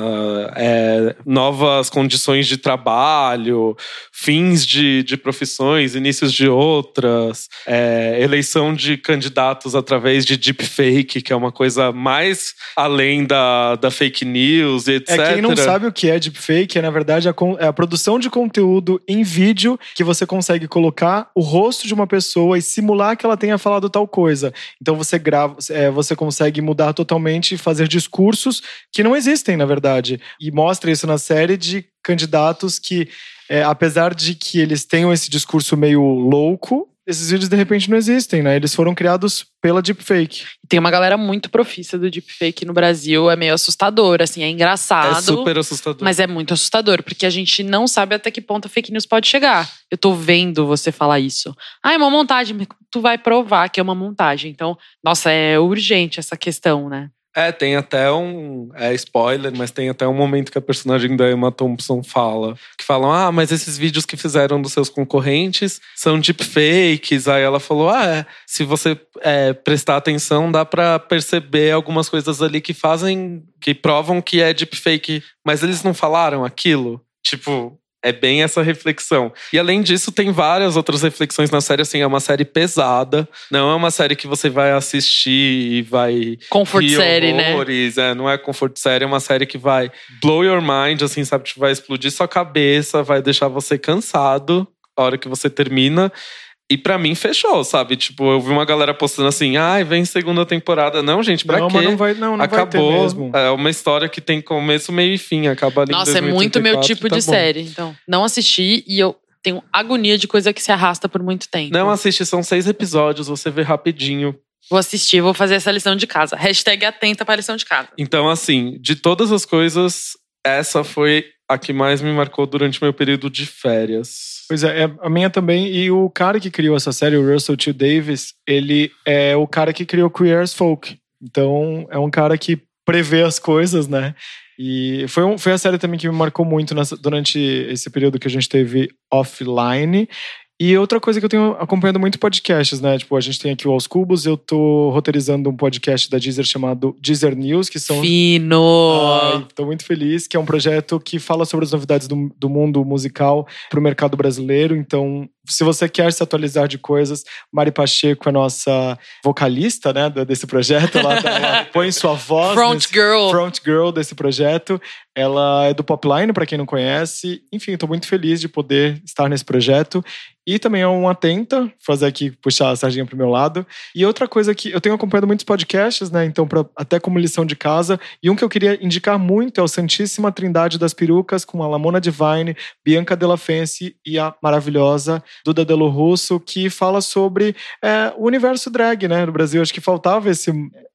é, novas condições de trabalho, fins de, de profissões, inícios de outras, é, eleição de candidatos através de deepfake, que é uma coisa mais além da, da fake news etc. É, quem não sabe o que é deepfake, é na verdade a, é a produção de conteúdo em vídeo que você consegue colocar o rosto de uma pessoa e simular que ela tenha falado tal coisa. Então você grava, é, você consegue mudar totalmente e fazer discursos que não existem, na verdade. E mostra isso na série de candidatos que, é, apesar de que eles tenham esse discurso meio louco, esses vídeos de repente não existem, né? Eles foram criados pela deepfake. Tem uma galera muito profissa do deepfake no Brasil, é meio assustador, assim, é engraçado. É super assustador. Mas é muito assustador, porque a gente não sabe até que ponto a fake news pode chegar. Eu tô vendo você falar isso. Ah, é uma montagem, tu vai provar que é uma montagem. Então, nossa, é urgente essa questão, né? É, tem até um. É spoiler, mas tem até um momento que a personagem da Emma Thompson fala. Que falam: Ah, mas esses vídeos que fizeram dos seus concorrentes são deepfakes. Aí ela falou: Ah, é, se você é, prestar atenção, dá para perceber algumas coisas ali que fazem. que provam que é deepfake. Mas eles não falaram aquilo. Tipo, é bem essa reflexão. E além disso, tem várias outras reflexões na série. Assim, é uma série pesada. Não é uma série que você vai assistir e vai. Comfort série, né? É, não é comfort série, é uma série que vai blow your mind, assim, sabe? Tipo, vai explodir sua cabeça, vai deixar você cansado a hora que você termina. E para mim fechou, sabe? Tipo, eu vi uma galera postando assim, ai, ah, vem segunda temporada. Não, gente, pra não, quê? Mas não vai, não, não Acabou. Vai mesmo. É uma história que tem começo, meio e fim. Acaba ali Nossa, é muito meu tipo tá de bom. série. Então, não assisti e eu tenho agonia de coisa que se arrasta por muito tempo. Não assiste, são seis episódios, você vê rapidinho. Vou assistir, vou fazer essa lição de casa. Hashtag atenta pra lição de casa. Então, assim, de todas as coisas, essa foi a que mais me marcou durante meu período de férias. Pois é, é, a minha também. E o cara que criou essa série, o Russell T. Davis, ele é o cara que criou Queer as Folk. Então, é um cara que prevê as coisas, né? E foi, um, foi a série também que me marcou muito nessa, durante esse período que a gente teve offline. E outra coisa que eu tenho acompanhando muito podcasts, né? Tipo, a gente tem aqui o Aos Cubos, eu tô roteirizando um podcast da Deezer chamado Deezer News, que são. Fino! tô muito feliz, que é um projeto que fala sobre as novidades do, do mundo musical pro mercado brasileiro. Então, se você quer se atualizar de coisas, Mari Pacheco é nossa vocalista, né, desse projeto. Ela, ela (laughs) põe sua voz. Front nesse, girl. Front girl desse projeto. Ela é do Popline, para quem não conhece. Enfim, estou muito feliz de poder estar nesse projeto. E também é um atenta, fazer aqui, puxar a sardinha pro meu lado. E outra coisa que eu tenho acompanhado muitos podcasts, né? Então, pra, até como lição de casa. E um que eu queria indicar muito é o Santíssima Trindade das Perucas, com a Lamona Divine, Bianca Della Fence e a maravilhosa Duda Delo Russo, que fala sobre é, o universo drag, né? No Brasil, acho que faltava esse,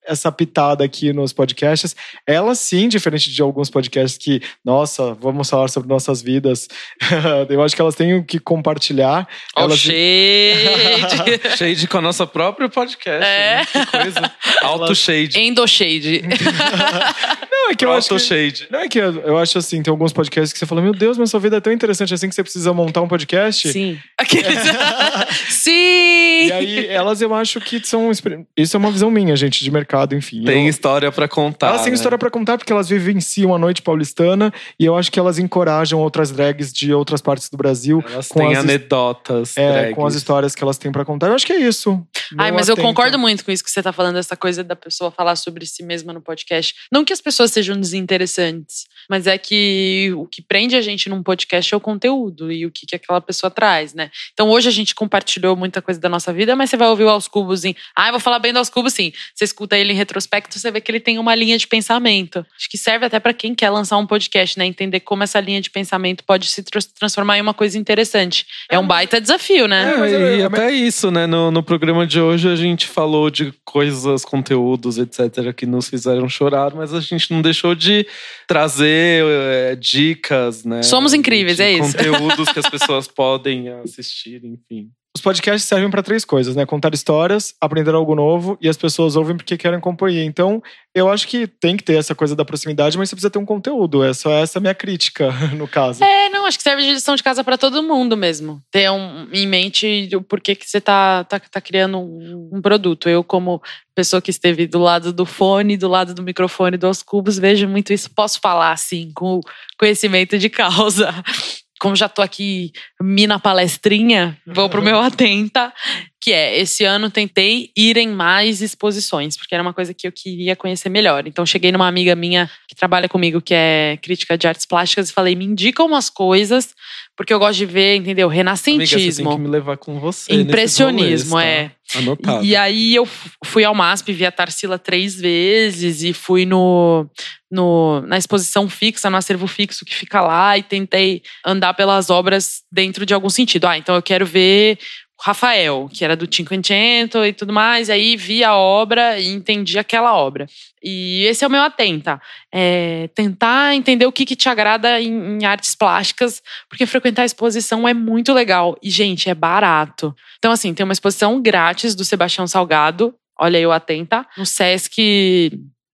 essa pitada aqui nos podcasts. Ela sim, diferente de alguns podcasts que, nossa, vamos falar sobre nossas vidas. (laughs) eu acho que elas têm que compartilhar. Oh, elas... shade! (laughs) shade com a nossa própria podcast. É. Né? Que coisa. Auto shade. Endo shade. (laughs) não, é que eu Auto acho que, shade. Não é que eu, eu, acho assim, tem alguns podcasts que você fala, meu Deus, mas sua vida é tão interessante assim que você precisa montar um podcast. Sim. (laughs) Sim! E aí, elas eu acho que são. Isso é uma visão minha, gente, de mercado, enfim. Tem eu... história para contar. Elas têm né? história para contar porque elas vivenciam a noite paulistana e eu acho que elas encorajam outras drags de outras partes do Brasil. Elas têm as, anedotas. É, drags. com as histórias que elas têm para contar. Eu acho que é isso. Ai, mas eu concordo muito com isso que você tá falando, essa coisa da pessoa falar sobre si mesma no podcast. Não que as pessoas sejam desinteressantes, mas é que o que prende a gente num podcast é o conteúdo e o que, que aquela pessoa traz, né? Então hoje a gente compartilhou muita coisa da nossa vida, mas você vai ouvir o Aos Cubos em. Ah, eu vou falar bem do Aos Cubos, sim. Você escuta ele em retrospecto, você vê que ele tem uma linha de pensamento. Acho que serve até para quem quer lançar um podcast, né? Entender como essa linha de pensamento pode se transformar em uma coisa interessante. É um baita desafio, né? É, e até isso, né? No, no programa de hoje a gente falou de coisas, conteúdos, etc., que nos fizeram chorar, mas a gente não deixou de trazer é, dicas, né? Somos incríveis, é isso. Conteúdos que as (laughs) pessoas podem assistir, enfim. Os podcasts servem para três coisas, né? Contar histórias, aprender algo novo e as pessoas ouvem porque querem companhia. Então, eu acho que tem que ter essa coisa da proximidade, mas você precisa ter um conteúdo. É só essa minha crítica, (laughs) no caso. É, não, acho que serve de lição de casa para todo mundo mesmo. Ter um, em mente o porquê que você tá, tá, tá criando um, um produto. Eu, como pessoa que esteve do lado do fone, do lado do microfone dos cubos, vejo muito isso. Posso falar, assim, com conhecimento de causa (laughs) como já tô aqui mina palestrinha, vou pro meu atenta, que é esse ano tentei ir em mais exposições, porque era uma coisa que eu queria conhecer melhor. Então cheguei numa amiga minha que trabalha comigo, que é crítica de artes plásticas, e falei: "Me indica umas coisas, porque eu gosto de ver, entendeu? Renascentismo. Amiga, você tem que me levar com você. Impressionismo, rolês, tá? é. Anotado. E, e, aí eu fui ao MASP, vi a Tarsila três vezes e fui no, no, na exposição fixa, no acervo fixo que fica lá e tentei andar pelas obras dentro de algum sentido. Ah, então eu quero ver Rafael, que era do Cinquecento e tudo mais, e aí vi a obra e entendi aquela obra. E esse é o meu atenta. É tentar entender o que, que te agrada em, em, artes plásticas, porque frequentar a exposição é muito legal. E, gente, é barato. Então, assim, tem uma exposição grátis do Sebastião Salgado. Olha eu atenta. No Sesc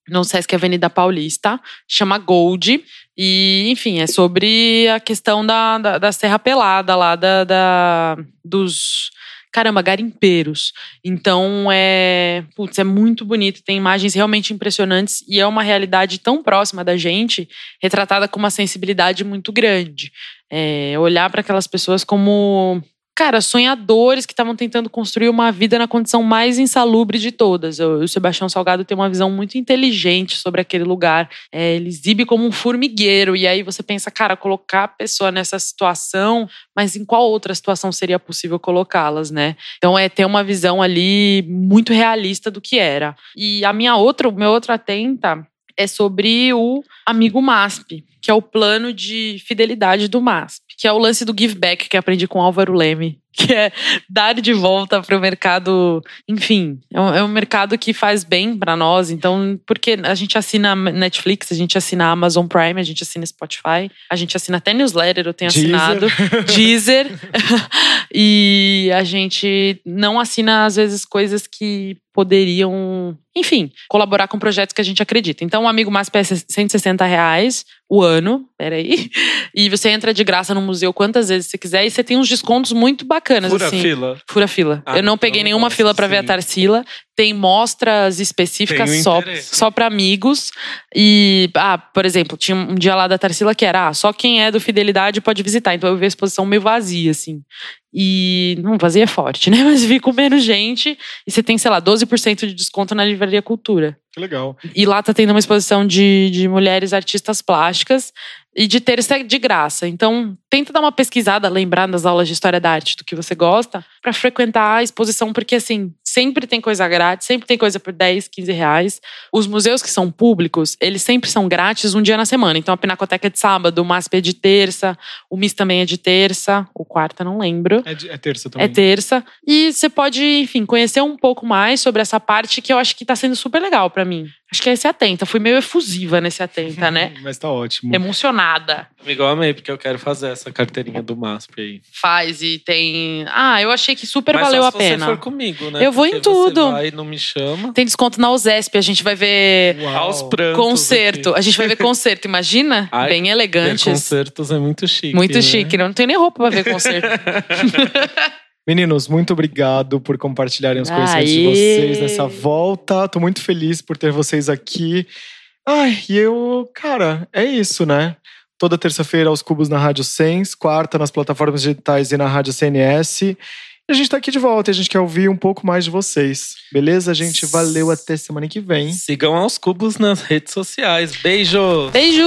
no Sesc Avenida Paulista, chama Gold. E, enfim, é sobre a questão da, da, da Serra Pelada lá, da, da, dos. Caramba, garimpeiros. Então é. Putz, é muito bonito, tem imagens realmente impressionantes e é uma realidade tão próxima da gente, retratada com uma sensibilidade muito grande. É, olhar para aquelas pessoas como cara, sonhadores que estavam tentando construir uma vida na condição mais insalubre de todas. O Sebastião Salgado tem uma visão muito inteligente sobre aquele lugar. É, ele exibe como um formigueiro. E aí você pensa, cara, colocar a pessoa nessa situação, mas em qual outra situação seria possível colocá-las, né? Então é ter uma visão ali muito realista do que era. E a minha outra, o meu outro atenta é sobre o amigo MASP, que é o plano de fidelidade do MASP, que é o lance do give back que aprendi com Álvaro Leme, que é dar de volta para o mercado. Enfim, é um, é um, mercado que faz bem para nós. Então, porque a gente assina Netflix, a gente assina Amazon Prime, a gente assina Spotify, a gente assina até newsletter, eu tenho assinado Deezer, (laughs) e a gente não assina às vezes coisas que poderiam, enfim, colaborar com projetos que a gente acredita. Então, o Amigo Mais é 160 reais o ano, peraí, (laughs) e você entra de graça no museu quantas vezes você quiser e você tem uns descontos muito bacanas. Fura assim. fila. Fura fila. Ah, Eu não peguei nenhuma fila para ver a Tarsila. Tem mostras específicas tem só, só para amigos. E, ah, por exemplo, tinha um dia lá da Tarsila que era, ah, só quem é do Fidelidade pode visitar. Então eu vi a exposição meio vazia, assim. E não vazia é forte, (laughs) né? Mas vi com menos gente. E você tem, sei lá, 12% de desconto na Livraria Cultura. Que legal. E lá tá tendo uma exposição de, de mulheres artistas plásticas e de ter isso de graça. Então, tenta dar uma pesquisada, lembrar das aulas de história da arte do que você gosta, para frequentar a exposição, porque assim, sempre tem coisa grátis, sempre tem coisa por 10, 15 reais. Os museus que são públicos, eles sempre são grátis um dia na semana. Então, a Pinacoteca é de sábado, o MASP é de terça, o MIS também é de terça, o quarta não lembro. É, de, é terça também. É terça. E você pode, enfim, conhecer um pouco mais sobre essa parte que eu acho que tá sendo super legal para mim. Acho que é esse atenta. Fui meio efusiva nesse atenta, né? (laughs) Mas tá ótimo. Emocionada. Amigo, eu amei, porque eu quero fazer essa carteirinha do MASP aí. Faz, e tem. Ah, eu achei que super Mas valeu só a pena. Se você for comigo, né? Eu vou porque em tudo. Você vai não me chama. Tem desconto na USESP, a gente vai ver. Uau. Aos prantos. Concerto. Aqui. A gente vai ver (laughs) concerto, imagina? Ai, Bem elegantes. Concertos é muito chique. Muito né? chique. Eu não tenho nem roupa pra ver concerto. (laughs) Meninos, muito obrigado por compartilharem os conhecimentos Aê. de vocês nessa volta. Tô muito feliz por ter vocês aqui. Ai, e eu, cara, é isso, né? Toda terça-feira aos cubos na Rádio Sens, quarta nas plataformas digitais e na Rádio CNS. E a gente tá aqui de volta e a gente quer ouvir um pouco mais de vocês. Beleza, gente? Valeu até semana que vem. Sigam aos cubos nas redes sociais. Beijo! Beijo!